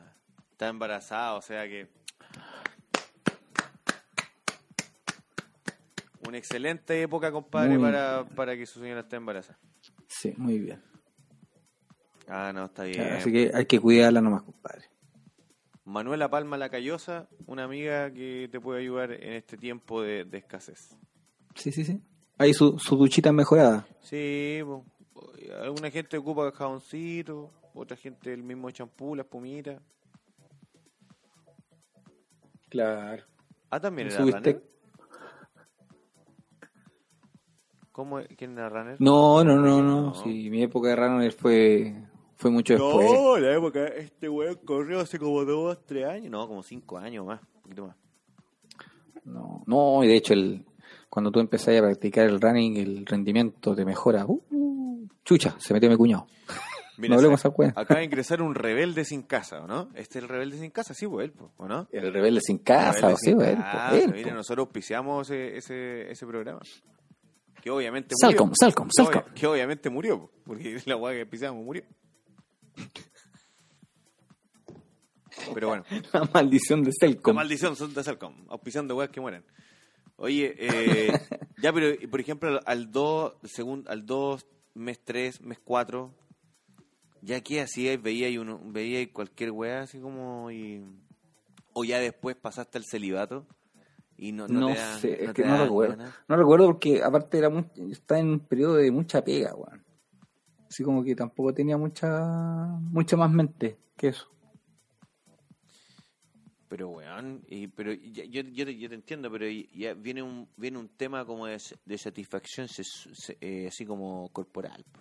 está embarazada, o sea que... Una excelente época, compadre, Muy para, para que su señora esté embarazada. Sí, muy bien. Ah, no, está bien. Así que hay que cuidarla nomás, compadre. Manuela Palma La Callosa, una amiga que te puede ayudar en este tiempo de, de escasez. Sí, sí, sí. Ahí su, su duchita mejorada. Sí, alguna gente ocupa jaboncito, otra gente el mismo champú, la espumita. Claro. Ah, también era runner. ¿Cómo? ¿Quién era runner? No, no, no, no. No. Sí, mi época de Runner fue, fue mucho después. No, la época, este weón corrió hace como dos, tres años, no, como cinco años más, un poquito más. No, no, y de hecho, el, cuando tú empezás a practicar el running, el rendimiento te mejora. Uh, uh, chucha, se metió mi cuñado. Mira, [laughs] no. Acaba de ingresar un rebelde sin casa, ¿o no? Este es el rebelde sin casa, sí, pues él, ¿o no? El rebelde sin casa, Rebelde sí, sin él, casa, po, él, mira, nosotros auspiciamos ese, ese, ese programa. Que obviamente Salcom, murió. Salcom, obvia- Salcom. Que obviamente murió, po, porque [laughs] la weá que auspiciamos murió. Pero bueno, [laughs] La maldición de la Celcom. maldición son de Salcom, auspiciando weas que mueren. Oye, eh, [laughs] ya, pero y por ejemplo, al 2, segundo, al 2, mes 3, mes 4, ya que hacíais, veíais uno, veíais cualquier wea así como y o ya después pasaste al celibato y no, no, No, te da- sé, es no que te no recuerdo. No recuerdo porque aparte era muy, está en un periodo de mucha pega, weón. Así como que tampoco tenía mucha mucha más mente que eso. Pero weón, y, pero ya- yo, yo, te, yo te entiendo, pero ya viene un viene un tema como de, de satisfacción ses- se- eh, así como corporal. po.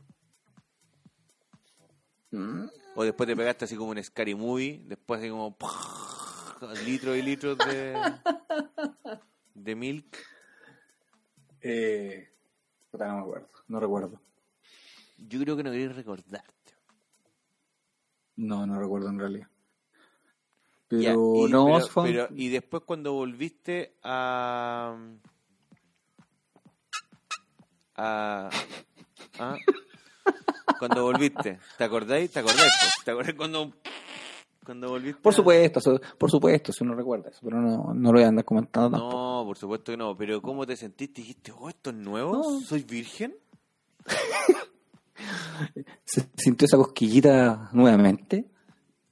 Mm. O después te pegaste así como un scary movie, después así como [laughs] litros y litros de de milk. Eh, no me acuerdo, no recuerdo. Yo creo que no quería recordarte. No, no recuerdo en realidad. Ya, Pero y, no, pero- fue- pero- y después cuando volviste a a ¿ah? cuando volviste, ¿te acordáis? ¿Te acordáis? ¿Te acordás cuando cuando volviste? por supuesto, por supuesto, si uno recuerda eso, pero no, no lo voy a andar comentando tampoco. No, por supuesto que no, pero ¿cómo te sentiste? Dijiste, "Oh, esto es nuevo, No. soy virgen." [laughs] Se sintió esa cosquillita nuevamente,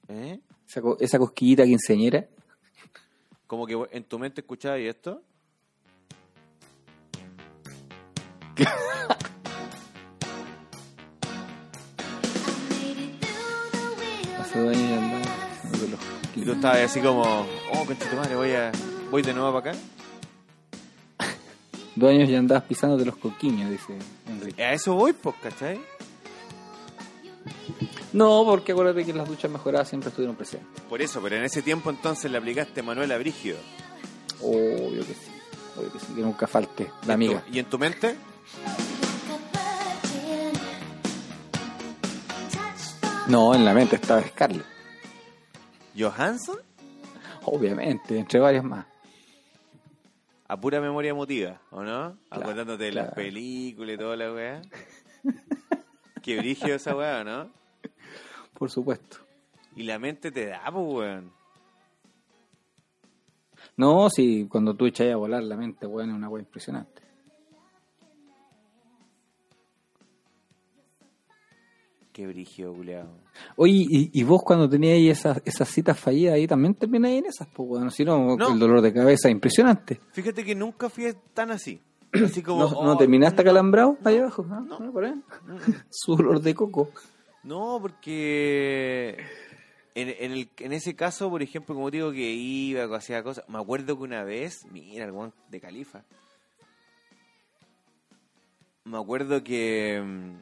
¿Eh? esa, esa cosquillita quinceañera. Como que en tu mente escuchabas esto. Y tú estabas así como, oh, conchito madre, voy, a, voy de nuevo para acá. Dos años ya andabas pisándote los coquiños, dice Enrique. A eso voy, pues, ¿cachai? No, porque acuérdate que las duchas mejoradas siempre estuvieron presentes. Por eso, pero en ese tiempo entonces le aplicaste Manuela Brigio. Obvio que sí. Obvio que sí, que nunca falte. La ¿Y en amiga. tu- ¿Y en tu mente? No, en la mente estaba Scarlett. ¿Johansson? Obviamente, entre varias más. A pura memoria emotiva, ¿o no? Claro, Acordándote de las películas y toda la weá. [laughs] Qué brigio esa weá, ¿no? Por supuesto. Y la mente te da, pues, weón. No, si cuando tú echas a volar la mente, weón, es una weá impresionante. Qué brigio, culiao. Oye, ¿y, y vos cuando tenías ahí esas, esas citas fallidas ahí también termináis en esas? Pues, weón, si no, el dolor de cabeza es impresionante. Fíjate que nunca fui tan así. Así como. ¿No, no oh, terminaste no. acalambrado ahí abajo? ¿Ah? No. Por ahí? [laughs] Su olor de coco. No, porque en, en, el, en ese caso, por ejemplo, como digo que iba, hacía cosas, me acuerdo que una vez, mira, el guan de Califa, me acuerdo que, mm,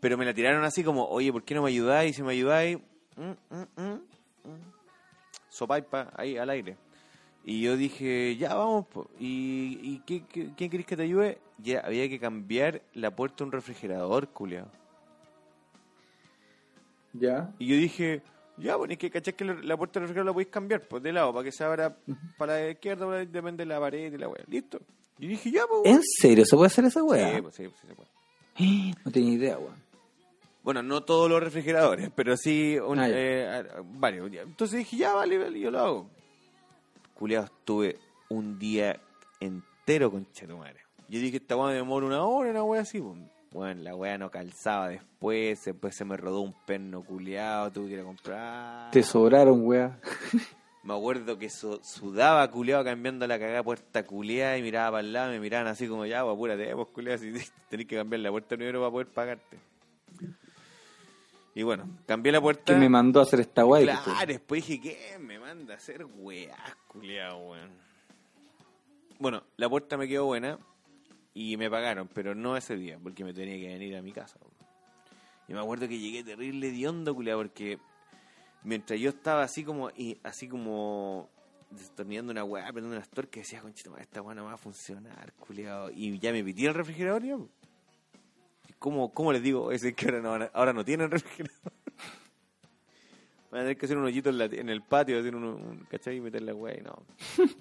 pero me la tiraron así como, oye, ¿por qué no me ayudáis? Si me ayudáis, mm, mm, mm, mm. sopaipa, ahí al aire. Y yo dije, ya vamos, po. ¿y, y qué, qué- quién querés que te ayude? Ya, había que cambiar la puerta de un refrigerador, culiao. Ya. Y yo dije, ya, bueno, es que caché que la- puerta del refrigerador la podéis cambiar, pues de lado, para que se abra para la izquierda, para la- depende de la pared y la weá. Listo. Y dije, ya, pues. ¿En serio se puede hacer esa weá? Sí, pues, sí, pues, sí se puede. [gasps] No tenía idea, weón. Bueno, no todos los refrigeradores, pero sí un- Ah, eh, varios. Entonces dije, ya, vale, vale, yo lo hago. Culeado, estuve un día entero con Chetumare. Yo dije, esta weá me demora una hora, una weá así. Pues. Bueno, la weá no calzaba después, después se me rodó un perno culeado, tuve que ir a comprar. Te sobraron, weá. [laughs] Me acuerdo que su- sudaba culeado cambiando la cagada puerta culeada y miraba para el lado, me miraban así como ya, pues apúrate, pues culeado, si [laughs] tenés que cambiar la puerta primero para poder pagarte. Y bueno, cambié la puerta. Que me mandó a hacer esta weá. Claro, después dije, ¿qué? Me manda a hacer weá, culeado, weón. Bueno, la puerta me quedó buena y me pagaron, pero no ese día, porque me tenía que venir a mi casa. weón. Y me acuerdo que llegué terrible de hondo, culeado, porque mientras yo estaba así como, y así como destornillando una weá, apretando unas tuercas, decía, conchito, esta weá no va a funcionar, culeado. Y ya me pití el refrigerador, ya, po. ¿Y ¿Cómo, ¿Cómo les digo? Es que ahora no, van a- ahora no tienen refrigerador. Van a tener que hacer un hoyito en, la- en el patio, hacer un, un- ¿cachai? Y meter la weá y no. [laughs]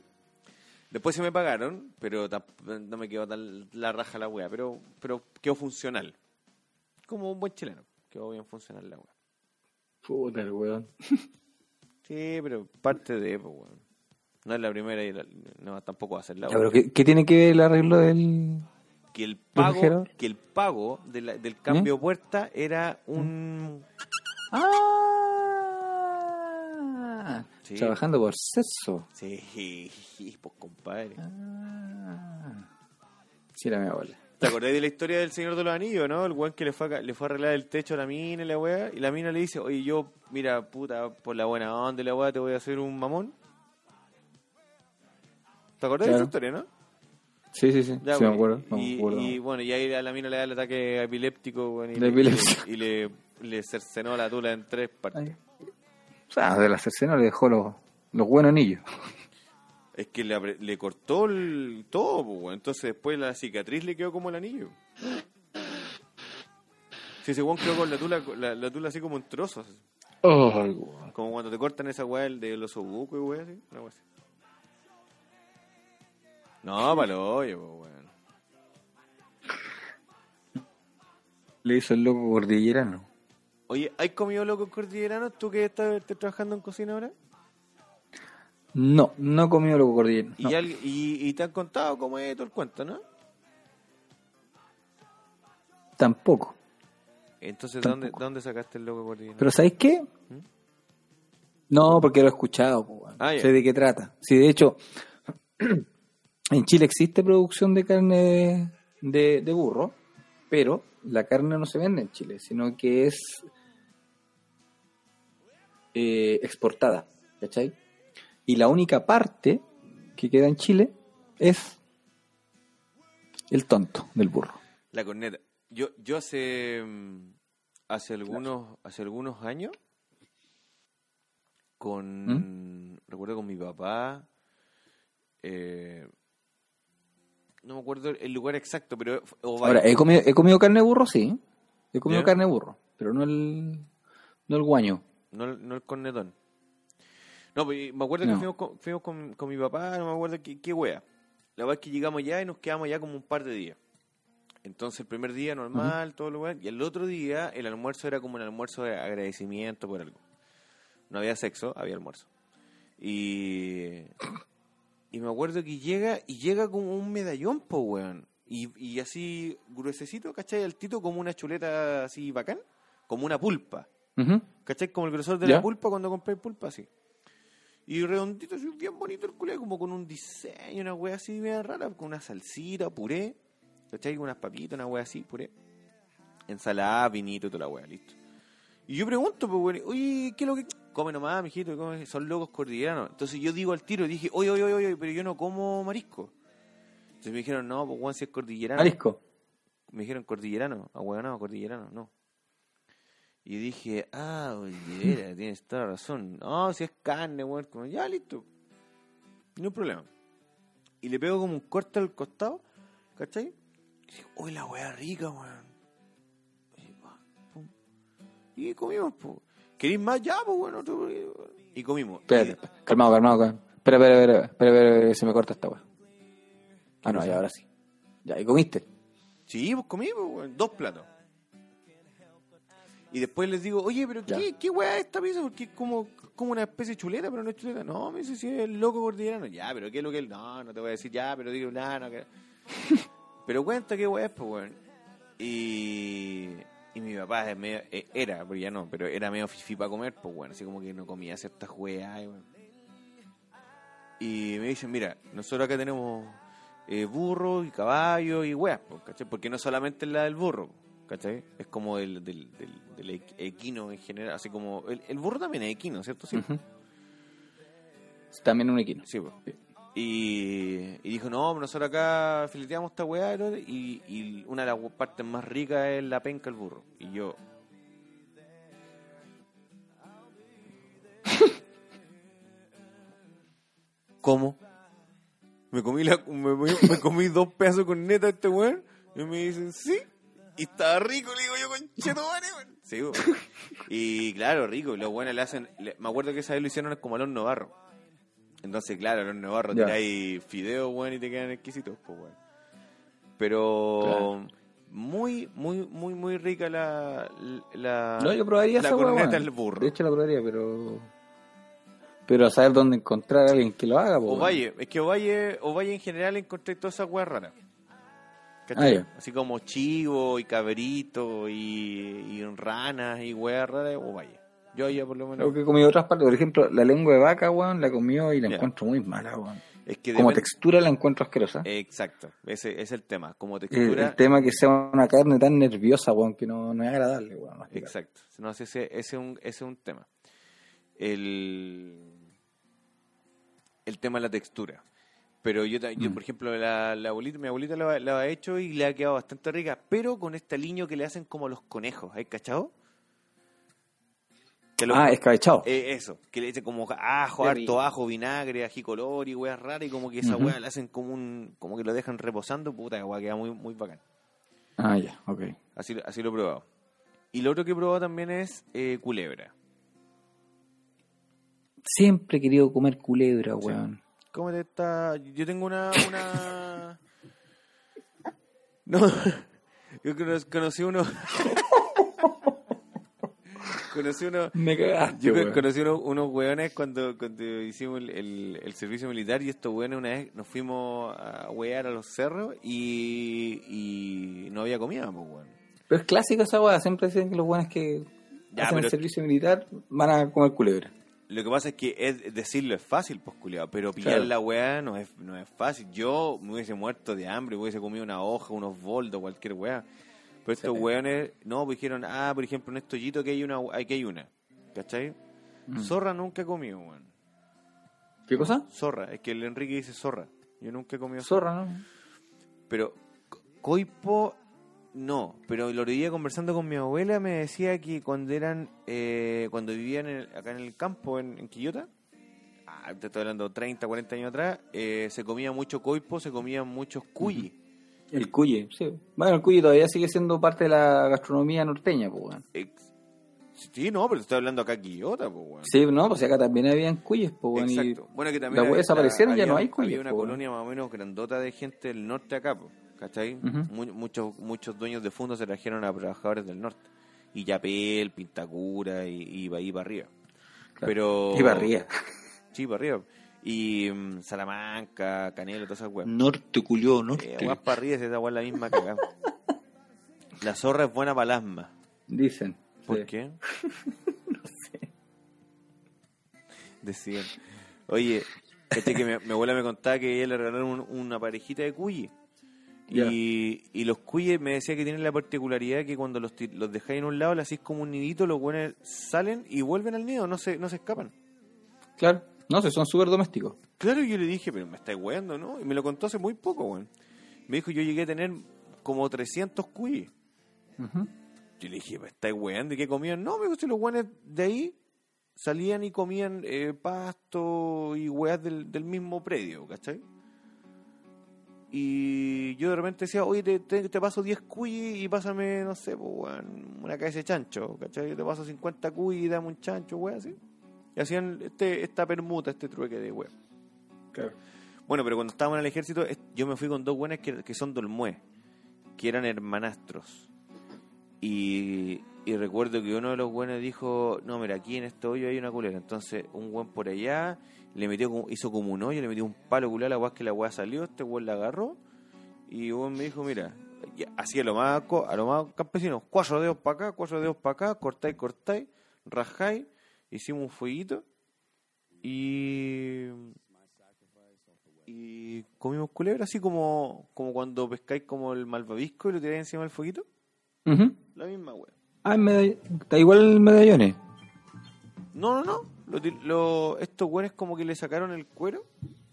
Después se me pagaron, pero no me quedó tan la raja la weá, pero, pero quedó funcional. Como un buen chileno, quedó bien funcional la weá. Puta, el weón. [laughs] Sí, pero parte de, pues, weón. No es la primera y la- no, tampoco va a ser la Ya, pero. ¿qué, qué tiene que ver el arreglo del...? Que el pago, que el pago de la- del cambio puerta era un... Ah, Sí. trabajando por sexo. Sí, [laughs] pues compadre. Ah. Sí, era mi abuela. ¿Te acordás de la historia del Señor de los Anillos, no? El weón que le fue, a, le fue a arreglar el techo a la mina y la weá. Y la mina le dice, oye, yo, mira, puta, por la buena onda y la weá, te voy a hacer un mamón. ¿Te acordás de esa historia, no? Sí, sí, sí. Ya, sí, me acuerdo. me y, acuerdo. y, bueno, y ahí a la mina le da el ataque epiléptico, y, le, epilepsia. y le, le cercenó la tula en tres partes. Ay. O sea, de la cercena le dejó los, los buenos anillos. [laughs] Es que le, le cortó el, todo, pues, entonces después la cicatriz le quedó como el anillo. Si ese weón quedó con la tula, la, la tula así como en trozos. Weón. Como cuando te cortan esa weá el de los obucos y weá así. Una weá así. No, para lo hoyo, pues, weón. Le hizo el loco cordillerano. Oye, ¿hay comido locos cordilleranos? ¿Tú que estás, estás trabajando en cocina ahora? No, no comió loco cordillerano. Y, no. alguien- y, y te han contado cómo es todo el cuento, ¿no? Tampoco. Entonces, ¿de ¿dónde, Tampoco. ¿dónde sacaste el loco cordillerano? Pero ¿sabéis qué? No, porque lo he escuchado. po, weón. Ah, sé de qué trata. Sí, de hecho, [clears throat] en Chile existe producción de carne de, de burro, pero la carne no se vende en Chile, sino que es eh, exportada. ¿Cachai? Y la única parte que queda en Chile es el tonto del burro. La corneta. Yo, yo hace mm, hace algunos hace algunos años con recuerdo con mi papá eh, no me acuerdo el lugar exacto, pero. Ahora, he comido, he comido carne de burro, sí. He comido ¿Ya? carne de burro, pero no el, no el guaño. No, el- no el cornetón. No, pues, me acuerdo que fuimos, con, fuimos con, con mi papá, no me acuerdo qué, qué wea. La verdad es que llegamos ya y nos quedamos ya como un par de días. Entonces el primer día normal, todo lo bueno. Y el otro día el almuerzo era como un almuerzo de agradecimiento por algo. No había sexo, había almuerzo. Y, y me acuerdo que llega y llega como un medallón, po, weón. Y, y así gruesecito, ¿cachai? Altito como una chuleta así bacán, como una pulpa. Ujú. ¿Cachai? Como el grosor de Ya. la pulpa cuando compré pulpa, así. Y redondito, así, bien bonito el culé, como con un diseño, una wea así bien rara, con una salsita, puré, ¿cachai? Unas papitas, una wea así, puré. Ensalada, vinito, toda la wea, listo. Y yo pregunto, pues, weón, oye, ¿qué es lo que...? Come nomás, mijito, come, son locos cordilleranos. Entonces yo digo al tiro, dije, oye, oye, oye, oye, pero yo no como marisco. Entonces me dijeron, no, pues, weón, si es cordillerano. Marisco. Me dijeron cordillerano, ahueonado, cordillerano, no. Y dije, ah, oye, [laughs] tienes toda la razón. No, si es carne, weón, como, ya, listo. No hay problema. Y le pego como un corte al costado, ¿cachai? Y dije, uy, la weá rica, weón. Y comimos, pues. ¿Queréis más? Ya, pues, bueno. Y comimos. Espérate, calmado, calmado. calmado. Espera, espera, espera, espera, espera, espera, se me corta esta weá. Ah, no, ya, ahora sí. Ya, ¿y comiste? Sí, pues comimos, weón, dos platos. Y después les digo, oye, pero Ya. ¿qué, qué weá es esta pizza? Porque es como, como una especie de chuleta, pero no es chuleta. No, me dice, si es el loco cordillerano. Ya, pero ¿qué es lo que es? No, no te voy a decir ya, pero digo, nada, no, que... [laughs] pero cuenta qué weá es, pues, weón. Y, y mi papá es medio, eh, era, porque ya no, pero era medio fifi para comer, pues, bueno, así como que no comía ciertas weas. Y, me dicen, mira, nosotros acá tenemos eh, burro y caballo y weas, po, ¿cachai? Porque no solamente es la del burro, ¿cachai? Es como el del, del, del equ- equino en general, así como... El, el burro también es equino, ¿cierto? Sí, Ujú. También un equino. sí po. Y, dijo, no, nosotros acá fileteamos esta weá y, y una de las partes más ricas es la penca del burro. Y yo... ¿Cómo? Me comí, la, me, comí dos pedazos con neta este weón. Y me dicen, sí. Y estaba rico, le digo yo, conchetumare, weón. Sí, weón. Y claro, rico. Los buenos le hacen. me acuerdo que esa vez lo hicieron como al horno barro. Entonces, claro, horno barro Ya. tiráis fideos, weón, y te quedan exquisitos, pues, weón. Pero. Claro. Muy, muy, muy, muy rica la. la No, yo probaría la esa corneta del burro. De hecho, la probaría, pero. Pero a saber dónde encontrar a alguien que lo haga, weón. Ovalle, es que Ovalle, Ovalle en general encontré todas esas weas raras. Ah. Así como chivo y cabrito y, y ranas y weas raras, Ovalle. Yo ya por lo menos. Creo que he comido otras partes. Por ejemplo, la lengua de vaca, weón, la comió y la encuentro muy mala, weón. Es que Como textura la encuentro asquerosa. Exacto, ese es el tema. Como el, textura. el tema que sea una carne tan nerviosa, weón, que no, no es agradable, weón. Exacto. No, ese, es un, ese es un tema. El, el tema de la textura. Pero yo, yo Mm. por ejemplo, la, la abuelita, mi abuelita la, la ha hecho y le ha quedado bastante rica, pero con este aliño que le hacen como los conejos, ¿hay cachado? Que lo- Ah, escabechado. eh, eso, que le echan como ajo, harto ajo, vinagre, ají color y weas raras y como que esa Ujú. wea le hacen como un, como que lo dejan reposando, puta, que wea queda muy, muy bacán. Ah, ya, ok. Así, así lo he probado. Y lo otro que he probado también es eh, culebra. Siempre he querido comer culebra, weón. ¿Cómo te está? Yo tengo una... una... [laughs] No, [laughs] yo cono- conocí uno... [laughs] conocí uno... Me cagaste, Yo weón. conocí unos, unos weones cuando, cuando hicimos el, el- el servicio militar y estos weones una vez nos fuimos a wear a los cerros y, y no había comida, pues weón. Pero es clásica esa weá. Siempre dicen que los buenos que Ya, hacen pero- el servicio militar van a comer culebra. Lo que pasa es que es, decirlo es fácil, pues, culiao, pero pillar Claro. la weá no es, no es fácil. Yo me hubiese muerto de hambre, hubiese comido una hoja, unos boldos, cualquier weá. Pero estos Sí. weones, no, pues dijeron, ah, por ejemplo, en este hoyito que hay una, aquí hay una. ¿Cachai? Mm. Zorra nunca he comido, weón. ¿Qué cosa? Zorra. Es que el Enrique dice zorra. Yo nunca he comido Zorra, ¿no? Pero co- coipo no, pero el otro día conversando con mi abuela me decía que cuando eran, eh, cuando vivían en el- acá en el campo, en, en Quillota, ah, te estoy hablando 30, 40 años atrás, eh, se comía mucho coipo, se comían muchos cuyi. El cuye, sí. Bueno, el cuye todavía sigue siendo parte de la gastronomía norteña, pues, weón. Ex- Sí, no, pero te estoy hablando acá Quillota, pues, weón. Sí, no, pues acá también habían cuyes, pues, weón. y- Exacto. Bueno, que también las weas desaparecieron, ya había- no hay cuyes, Había una po, colonia más o menos grandota de gente del norte acá, po, ¿cachai? Ujú. Mu- muchos, muchos dueños de fondos se trajeron a trabajadores del norte. Y Yapel, Pintacura y, y iba ahí para arriba. Claro. Pero... Y barría. Sí, para arriba. Y mm, Salamanca, Canelo, todas esas weas. Norte, culió, Eh, weas para arriba, esa wea es la misma acá. [laughs] La zorra es buena para el asma. Dicen. ¿Por Sí. qué? [laughs] Decían. Oye, [laughs] este que mi, mi abuela me contaba que ella le regalaron un- una parejita de cuyes. Y, y los cuyes me decía que tienen la particularidad que cuando los, ti- los dejáis en un lado, le hacís como un nidito, los buenos salen y vuelven al nido, no se, no se escapan. Claro. No sé, son súper domésticos. Claro, yo le dije, pero me estáis weando, ¿no? Y me lo contó hace muy poco, weón. Me dijo, yo llegué a tener como 300 cuyes. Ujú. Yo le dije, ¿me estáis weando? ¿Y qué comían? No, me dijo, si los weones de ahí salían y comían eh, pasto y weas del, del mismo predio, ¿cachai? Y yo de repente decía, oye, te, te- te paso 10 cuyes y pásame, no sé, pues, weón, una cabeza de chancho, ¿cachai? Yo te paso 50 cuyes y dame un chancho, weón, así. Y hacían este, esta permuta, este trueque de weón. Claro. Bueno, pero cuando estábamos en el ejército, yo me fui con dos buenas que, que son dolmué, que eran hermanastros. Y, y recuerdo que uno de los buenos dijo, no, mira, aquí en este hoyo hay una culera. Entonces, un buen por allá, le metió como- hizo como un hoyo, le metió un palo culera a la weá que la weá salió, este weón la agarró, y un buen me dijo, mira, así a lo más, a lo más campesino, cuatro dedos para acá, cuatro dedos para acá, cortáis, cortáis, rajáis, hicimos un fueguito, y y comimos culebra así como, como cuando pescáis como el malvavisco y lo tiráis encima del fueguito. La misma wea. Ah, está igual medallones. No, no, no. Lo, estos güeyes como que le sacaron el cuero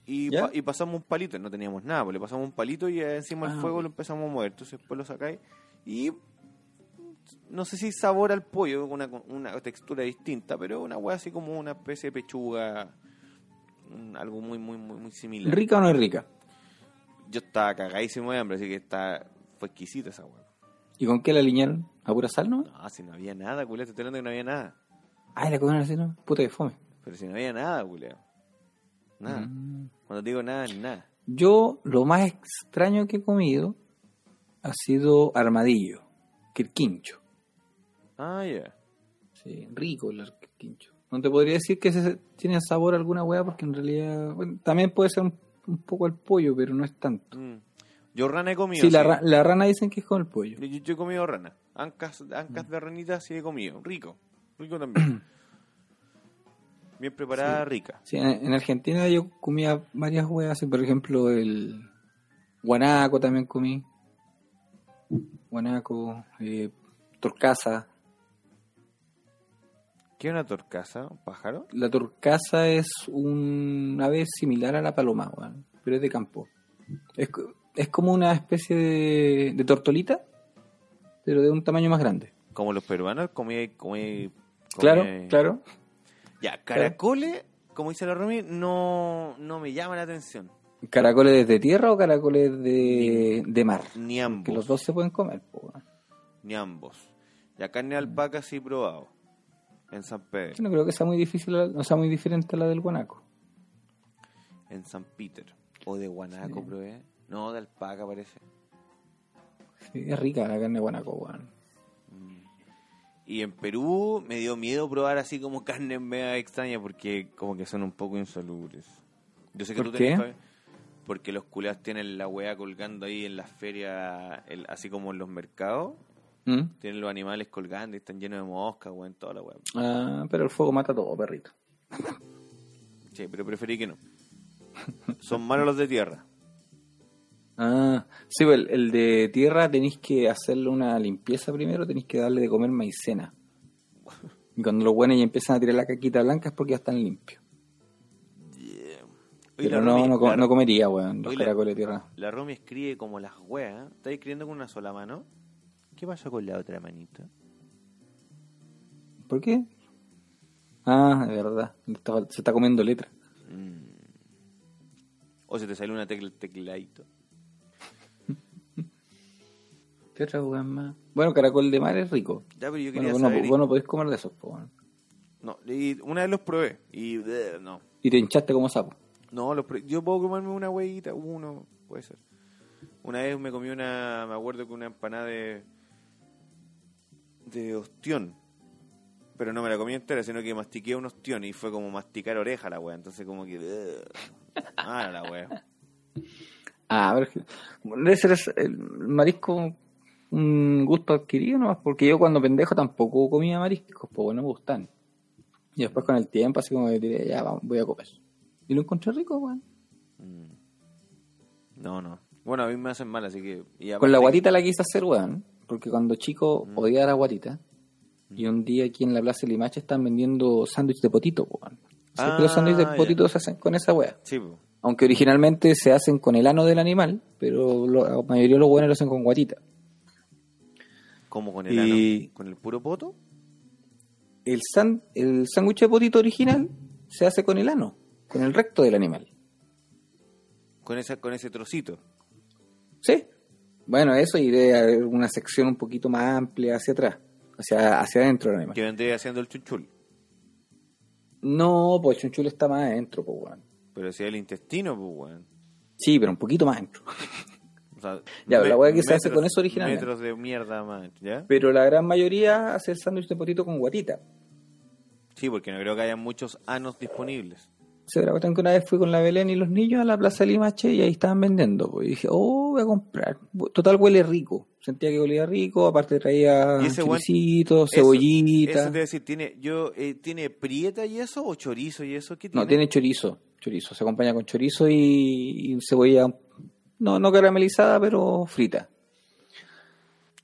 y, ¿Ya? pa- y pasamos un palito. No teníamos nada, pues le pasamos un palito y encima del Ah, fuego lo empezamos a mover. Entonces después lo sacáis y no sé si sabor al pollo, una, una textura distinta, pero una wea así como una especie de pechuga, algo muy, muy, muy, muy similar. ¿Rica o no es rica? Yo estaba cagadísimo de hambre, así que está, fue exquisita esa wea. ¿Y con qué la alinearon? ¿A pura sal, no? No, si no había nada, culé, te estoy hablando que no había nada. Ay, la comieron así, ¿no? Puta de fome. Pero si no había nada, culé. Nada. Mm. Cuando digo nada, ni nada. Yo, lo más extraño que he comido ha sido armadillo, quirquincho. Ah, ya. Sí, rico el quirquincho. No te podría decir que ese tiene sabor a alguna hueá porque en realidad bueno, también puede ser un, un poco al pollo, pero no es tanto. Mm. Yo rana he comido. Sí, la, ra- la rana dicen que es con el pollo. Yo, yo he comido rana. Ancas, ancas Mm. de ranita sí he comido. Rico. Rico también. [clears throat] Bien preparada, rica. Sí, en, en Argentina yo comía varias hueas, así, por ejemplo el guanaco también comí. Guanaco, eh, torcaza. ¿Qué es una torcaza? ¿Un pájaro? La torcaza es un ave similar a la paloma, weón, pero es de campo. Es, es como una especie de, de tortolita, pero de un tamaño más grande. Como los peruanos, comí... comí, Claro, comí- claro. Ya, caracoles, como dice la Romy, no, no me llama la atención. ¿Caracoles de tierra o caracoles de, de mar? Ni Que ambos. los dos se pueden comer. po. Ni ambos. La carne de alpaca sí he probado. En San Pedro. Yo no creo que sea muy difícil, o sea, muy diferente a la del guanaco. En San Peter. O de guanaco, Sí. probé. No, de alpaca parece. Sí, es rica la carne de guanaco, weón. Y en Perú me dio miedo probar así como carnes mega extrañas porque como que son un poco insalubres. Yo sé que ¿Por tú qué? Porque los culeados tienen la weá colgando ahí en las ferias, el- así como en los mercados. ¿Mm? Tienen los animales colgando y están llenos de moscas, weón, toda la. Ah, pero el fuego mata todo, perrito. Sí, pero preferí que no. Son malos los de tierra. Ah, sí, pues, el, el de tierra tenéis que hacerle una limpieza primero, tenéis que darle de comer maicena. Y cuando los buenos ya empiezan a tirar la caquita blanca es porque ya están limpios. Oye, Pero no, Romy- no, no comería, weón, los caracoles de tierra. La Romy escribe como las weas. ¿Está escribiendo con una sola mano? ¿Qué pasó con la otra manita? ¿Por qué? Ah, de verdad. Está- se está comiendo letra. O se te sale una tecla tecladito. [laughs] ¿Qué otra weón más? Bueno, caracol de mar es rico. Ya, pero yo Bueno, quería vos no, saber... vos no podés comer de esos, weón. No, y una vez los probé. Y eh, no. Y te hinchaste como sapo. No, los probé. yo puedo comerme una huevita, uno, puede ser. Una vez me comí una, me acuerdo que una empanada de, de ostión. Pero no me la comí entera, sino que mastiqué un ostión y fue como masticar oreja la wea. Entonces como que... eh, mala la wea. [laughs] Ah, a ver, debe ser el marisco un gusto adquirido nomás, porque yo cuando pendejo tampoco comía mariscos, pues bueno, me gustan. Y después con el tiempo, así como que diré, ya, vamos, voy a comer. Y lo encontré rico, weón. No, no. Bueno, a mí me hacen mal, así que... y Con la guatita la quise hacer, weón, porque cuando chico Mm. odiaba la guatita. Y un día aquí en la Plaza de Limache están vendiendo sándwich de potito, weón. Ah, los sándwiches de potito se hacen con esa weá. Sí, po. Aunque originalmente se hacen con el ano del animal, pero lo- la mayoría de los buenos lo hacen con guatita. como con el Y- ano, con el puro poto. El, san- el sándwich de potito original se hace con el ano, con el recto del animal. Con, esa, con ese trocito. ¿Sí? Bueno, eso y debe haber una sección un poquito más amplia hacia atrás, hacia, hacia adentro. Que vendría haciendo el chunchul. No, pues el chunchul está más adentro, pues, weón. Pero si es el intestino, pues, weón. Sí, pero un poquito más adentro. [laughs] O sea, Ya, la weá que se hace con eso originalmente. Metros de mierda más, ¿ya? Pero la gran mayoría hace el sándwich de potito con guatita. Sí, porque no creo que haya muchos anos disponibles. Se la cuestión que una vez fui con la Belén y los niños a la Plaza Limache y ahí estaban vendiendo. Pues. Y dije, oh, voy a comprar. Total huele rico. Sentía que olía rico, aparte traía buen- choricito, Eso- cebollita. Eso te a decir, ¿tiene, yo, eh, ¿tiene prieta y eso o chorizo y eso? ¿Qué tiene? No, tiene chorizo. Chorizo. Se acompaña con chorizo y, y cebolla, no, no caramelizada, pero frita.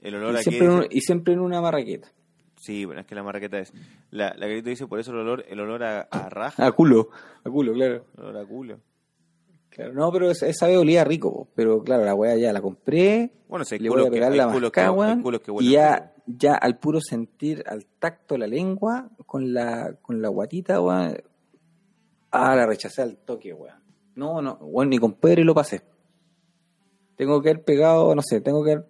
El olor Y aquí siempre, en y siempre en una marraqueta. Sí, bueno, es que la marraqueta es... La, la carita dice, por eso el olor, el olor a, a raja, A culo. A culo, claro. el olor a culo. Claro, no, pero esa, esa vez olía rico, po. pero claro, la weá ya la compré, Bueno, si le voy a que- pegar hay la culos que- que y ya, ya al puro sentir, al tacto la lengua, con la, con la guatita, weón, ah, la rechacé al toque, weón. No, no, weón, ni con Pedro lo pasé. Tengo que haber pegado, no sé, tengo que haber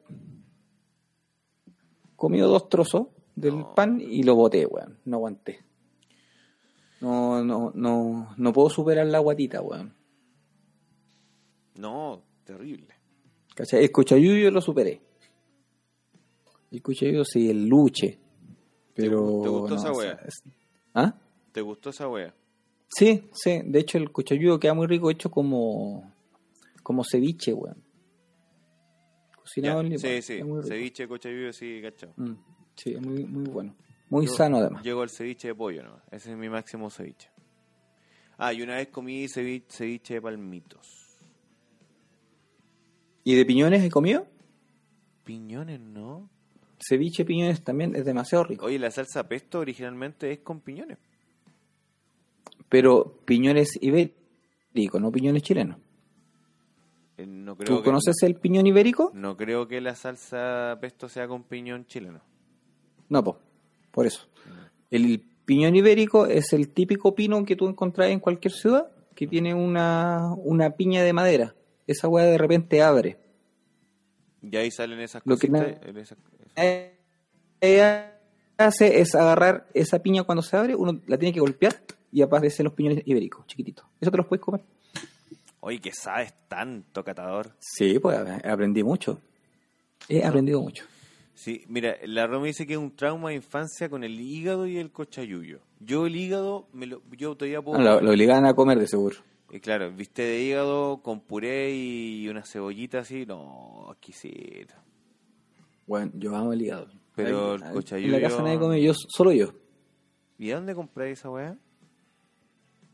comido dos trozos del No. pan y lo boté, weón, no aguanté. No, no, no, no puedo superar la guatita, weón. No, terrible. ¿Cachai? El cochayuyo lo superé. El cochayuyo sí, el luche. Pero. ¿Te gustó no, esa wea? es- ¿Ah? ¿Te gustó esa wea? Sí, sí. De hecho, el cochayuyo queda muy rico hecho como. Como ceviche, weón. Cocinado Ya, en limón. sí, sí. Ceviche, cochayuyo, sí, cachao. Mm, sí, es muy, muy bueno. Muy Yo sano, además. Llego al ceviche de pollo, ¿no? Ese es mi máximo ceviche. Ah, y una vez comí ceviche, ceviche de palmitos. ¿Y de piñones he comido? Piñones, ¿no? Ceviche piñones también es demasiado rico. Oye, la salsa pesto originalmente es con piñones. Pero piñones ibéricos, no piñones chilenos. Eh, No creo ¿Tú que- conoces el piñón ibérico? No creo que la salsa pesto sea con piñón chileno. No, po, por eso. El piñón ibérico es el típico pino que tú encontrás en cualquier ciudad, que tiene una, una piña de madera. Esa weá de repente abre. Y ahí salen esas Lo que cositas. na- en esas- Eh, Ella hace es agarrar esa piña cuando se abre, uno la tiene que golpear y aparecen los piñones ibéricos, chiquititos. Eso te los puedes comer. Oye, que sabes tanto, catador. Sí, pues aprendí mucho. He aprendido mucho. Sí, mira, la Roma dice que es un trauma de infancia con el hígado y el cochayuyo. Yo el hígado, me lo, yo todavía puedo... Ah, lo, lo obligaban a comer de seguro. Y claro, viste de hígado con puré y una cebollita así, no, exquisito. Bueno, yo amo el hígado. Pero Ahí- el cochayuyo- En la casa nadie come, yo, solo yo. ¿Y dónde compráis esa weá?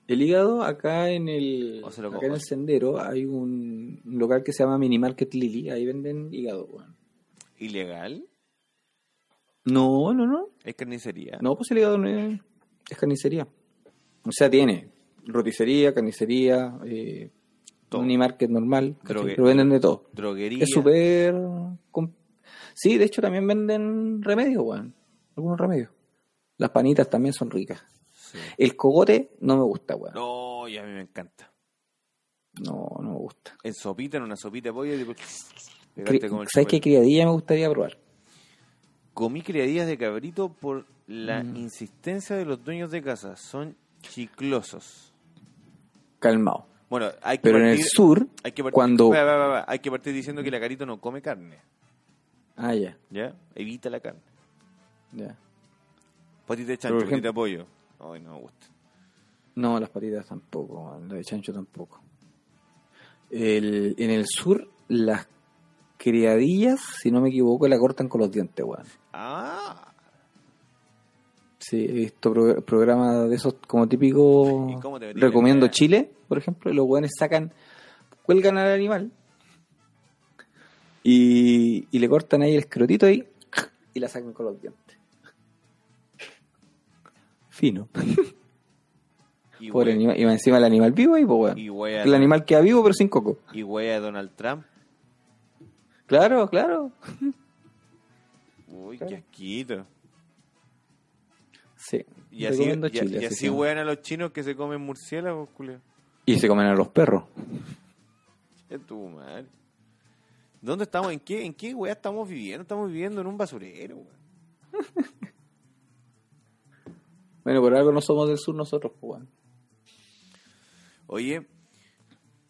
El hígado, acá en el, acá en el sendero, hay un, local que se llama Mini Market Lily. Ahí venden hígado, weón. ¿Ilegal? No, no, no. ¿Es carnicería? No, pues el hígado no es, es carnicería. O sea, tiene roticería, carnicería, eh, mini market normal. Drogue- pero venden de todo. Droguería. Es súper... Sí, de hecho también venden remedios, weón. Algunos remedios. Las panitas también son ricas. Sí. El cogote no me gusta, weón. No, y a mí me encanta. No, no me gusta. En sopita, en una sopita de pollo. Tipo, ¿Sabes qué criadilla me gustaría probar? Comí criadillas de cabrito por la Mm. insistencia de los dueños de casa. Son chiclosos. Calmado. Bueno, hay que Pero en el sur, hay que partir, cuando... Hay que partir diciendo que la carito no come carne. Ah, ya, ¿Ya? Evita la carne. ya. Patita de chancho, ejemplo- patita de pollo. Ay, no me gusta. No, las patitas tampoco, man, la de chancho tampoco. El, en el sur, las criadillas, si no me equivoco, la cortan con los dientes, weón. Ah, Sí, he visto pro- programas de esos como típico. ¿Y cómo te metí Recomiendo la- Chile, por ejemplo, y los weones sacan, cuelgan al animal y, y le cortan ahí el escrotito ahí y la sacan con los dientes. Fino. y Pobre animal. Y encima el animal vivo ahí, pues weón. y wea, El animal queda vivo pero sin coco. y wea de Donald Trump. Claro, claro. Uy, Claro. qué asquito. Sí. Y así, y, Chile, y wean a los chinos que se comen murciélagos, culio. Y se comen a los perros. Qué tu madre. ¿Dónde estamos? ¿En qué, en qué wea estamos viviendo? Estamos viviendo en un basurero, weón. [laughs] Bueno, por algo no somos del sur nosotros, pues weón. Oye,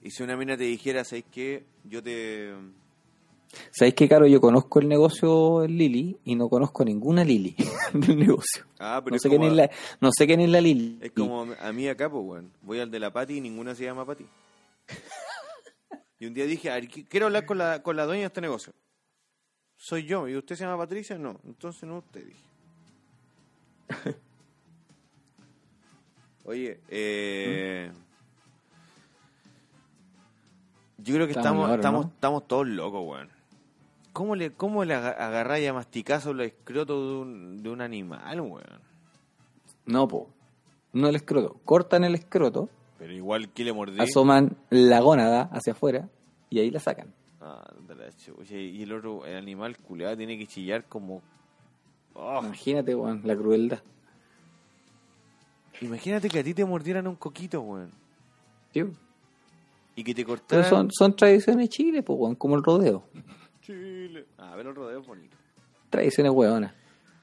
y si una mina te dijera, ¿sabes qué? Yo te... ¿Sabéis qué, Caro? Yo conozco el negocio en Lili y no conozco ninguna Lili [laughs] del negocio. Ah, pero No sé, quién es la, no sé quién es la Lili. es como a mí acá, pues, weón. Voy al de la Pati y ninguna se llama Pati. Y un día dije, a ver, quiero hablar con la, con la dueña de este negocio. Soy yo. ¿Y usted se llama Patricia? No. Entonces no usted, dije. Oye, eh... Yo creo que Estamos estamos, ahora, estamos, ¿no? estamos todos locos, weón. ¿Cómo le, cómo le aga- agarráis a masticazos los escrotos de un, de un animal, weón? No, po. No el escroto. Cortan el escroto, Pero igual que le mordí. asoman la gónada hacia afuera y ahí la sacan. Ah, chucha. Y el otro, el animal culeado tiene que chillar como. Oh, Imagínate, weón, la crueldad. Imagínate que a ti te mordieran un coquito, weón. Tío. Y que te Pero cortaran. son, son tradiciones chiles, pues, weón, como el rodeo. Chile. Ah, pero el rodeo es bonito. Tradiciones weonas.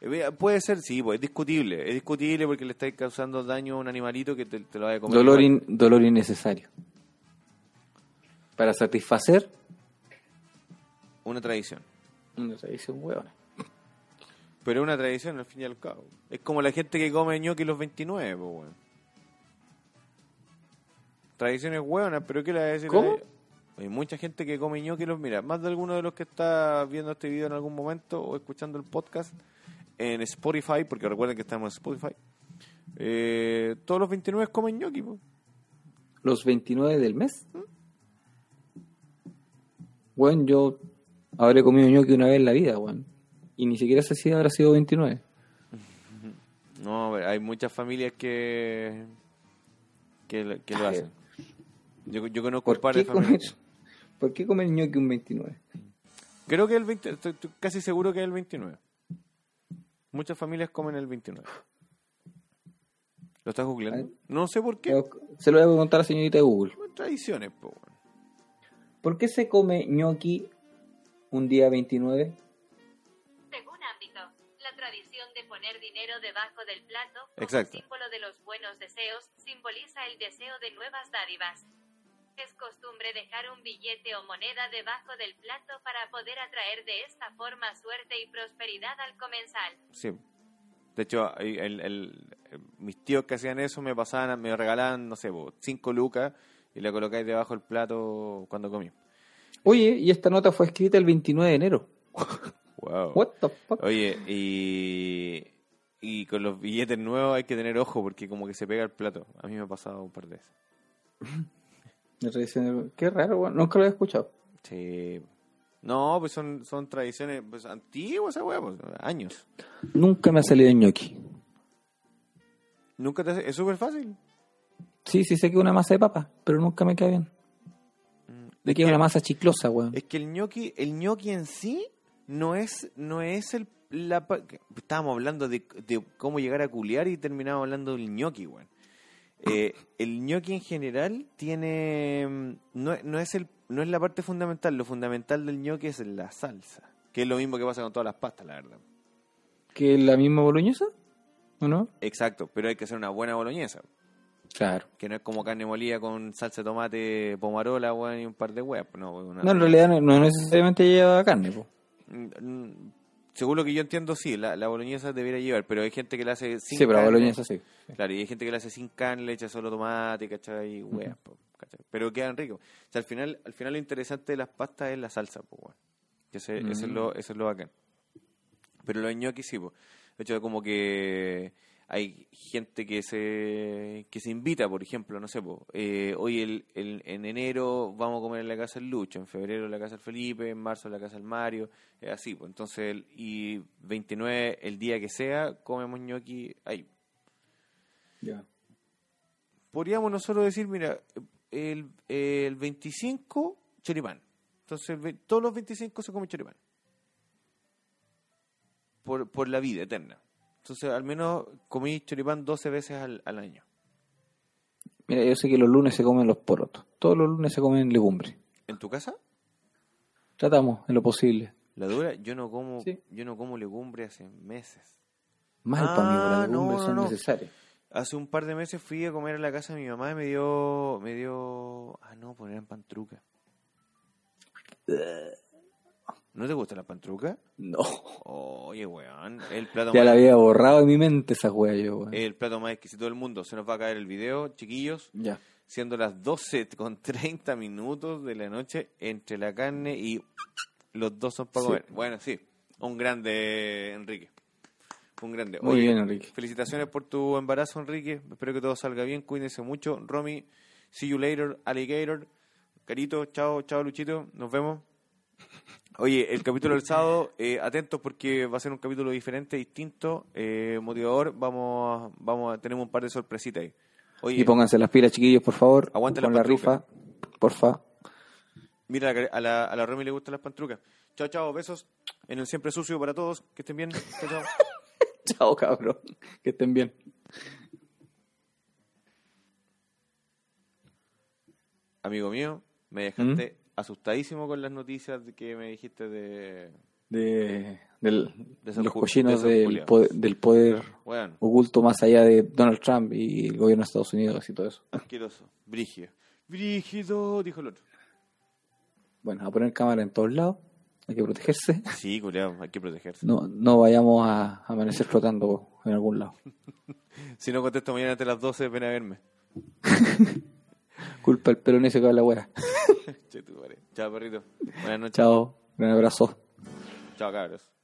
Eh, Puede ser, sí, pues es discutible. Es discutible porque le estáis causando daño a un animalito que te, te lo vaya a comer. Dolor, in- dolor innecesario. Para satisfacer Una tradición. una tradición weona. Pero es una tradición al fin y al cabo. Es como la gente que come ñoqui los 29, pues, weón. Tradiciones hueonas, pero ¿qué le va a decir? ¿Cómo? Hay mucha gente que come ñoqui los... Mira, más de alguno de los que está viendo este video en algún momento o escuchando el podcast en Spotify, porque recuerden que estamos en Spotify, eh, todos los 29 comen ñoqui. Los 29 del mes. Bueno, yo habré comido ñoqui una vez en la vida, weón. Y ni siquiera sé si habrá sido 29. [laughs] No, hay muchas familias que que, lo- que lo Ay, hacen. Yo, yo conozco ¿Por un par de familias. ¿Por qué comer ñoqui un 29? Creo que el 20, estoy, estoy casi seguro que es el 29. Muchas familias comen el 29. ¿Lo estás googleando? No sé por qué. Se lo voy a preguntar a la señorita de Google. Tradiciones, po. ¿Por qué se come ñoqui un día 29? Según ámbito, la tradición de poner dinero debajo del plato como Exacto. símbolo de los buenos deseos simboliza el deseo de nuevas dádivas. Es costumbre dejar un billete o moneda debajo del plato para poder atraer de esta forma suerte y prosperidad al comensal. Sí. De hecho, el- el- el- mis tíos que hacían eso me pasaban, me regalaban, no sé, 5 lucas y le colocáis debajo del plato cuando comí. Oye, y esta nota fue escrita el 29 de enero. [laughs] Wow. What the fuck? Oye, y, y con los billetes nuevos hay que tener ojo porque como que se pega el plato. A mí me ha pasado un par de veces. [laughs] La tradición- Qué raro, weón. Nunca lo había escuchado. Sí. No, pues son, son tradiciones pues, antiguas, esa pues, años. Nunca me ha salido ñoqui. Nunca te hace- Es súper fácil. Sí, sí sé que es una masa de papa, pero nunca me cae bien. De que es una masa chiclosa, weón. Es que el ñoqui, el ñoqui en sí no es, no es el la estábamos hablando de, de cómo llegar a culiar y terminamos hablando del ñoqui, weón. Eh, el ñoqui en general tiene mm, no, no es el no es la parte fundamental, lo fundamental del ñoqui es la salsa, que es lo mismo que pasa con todas las pastas, la verdad. ¿Que es la misma boloñesa? ¿O no? Exacto, pero hay que hacer una buena boloñesa, Claro. que no es como carne molida con salsa de tomate, pomarola, weón, y un par de huevas, no, una- No, en realidad no, no necesariamente lleva carne, po. Mm, mm, Según lo que yo entiendo, sí, la, la boloñesa debería llevar, pero hay gente que la hace sin Sí, pero la boloñesa sí. Claro, y hay gente que la hace sin carne, le echa solo tomate, ¿cachai? Y weas, po, ¿cachai? Pero quedan ricos. O sea, al final, al final lo interesante de las pastas es la salsa, pues. Que ese- Eso, es lo, eso es lo bacán. Pero los ñoquis sí, pues. De hecho, como que hay gente que se que se invita, por ejemplo, no sé, po, eh, hoy el, el- en enero vamos a comer en la casa del Lucho, en febrero en la casa del Felipe, en marzo en la casa del Mario, es así, pues. Entonces, el- y 29, el día que sea, comemos ñoqui ahí. Ya. Podríamos nosotros decir, mira, el, el 25, choripán. Entonces, todos los 25 se come choripán. Por, por la vida eterna. Entonces, al menos comí choripán 12 veces al, al año. Mira, yo sé que los lunes se comen los porotos. Todos los lunes se comen legumbres. ¿En tu casa? Tratamos en lo posible. La dura, yo no como, Sí. yo no como legumbre hace meses. Mal Ah, para mí, las legumbres no, son no. necesarias. Hace un par de meses fui a comer a la casa de mi mamá y me dio, me dio, ah no, poner en pantruca. ¿No te gusta la pantruca? No. Oye, weón, el plato Ya más, la había borrado de mi mente esa wea yo, weón. el plato más exquisito del mundo. Se nos va a caer el video, chiquillos, Ya. siendo las 12 con 30 minutos de la noche entre la carne y los dos son para Sí. comer. Bueno, sí, un grande, Enrique. Un grande. Muy bien, Enrique. Felicitaciones por tu embarazo, Enrique. Espero que todo salga bien. Cuídense mucho. Romy, see you later, alligator. Carito, chao, chao, Luchito. Nos vemos. Oye, el capítulo del sábado, eh, atentos porque va a ser un capítulo diferente, distinto, eh, motivador. Vamos, a- vamos a, tenemos un par de sorpresitas ahí. Oye, Y pónganse las pilas, chiquillos, por favor. Aguante con la la rifa. Porfa. mira, a la, a la Romy le gustan las pantrucas. Chao, chao, besos. En el siempre sucio para todos. Que estén bien. Chao, chao. [laughs] Chao, cabrón. Que estén bien. Amigo mío, me dejaste asustadísimo con las noticias de que me dijiste de... De, del- De los cochinos de del poder, del poder Bueno, oculto más allá de Donald Trump y el gobierno de Estados Unidos y todo eso. asqueroso. Brígido. Brígido, dijo el otro. Bueno, a poner cámara en todos lados. Hay que protegerse. Sí, culiao, hay que protegerse. No, no vayamos a amanecer flotando en algún lado. [laughs] Si no contesto mañana ante las 12, ven a verme. [laughs] Culpa el pelonese que habla wea. [laughs] [laughs] Chao, perrito. Buenas noches. Chao. Un abrazo. Chao, cabros.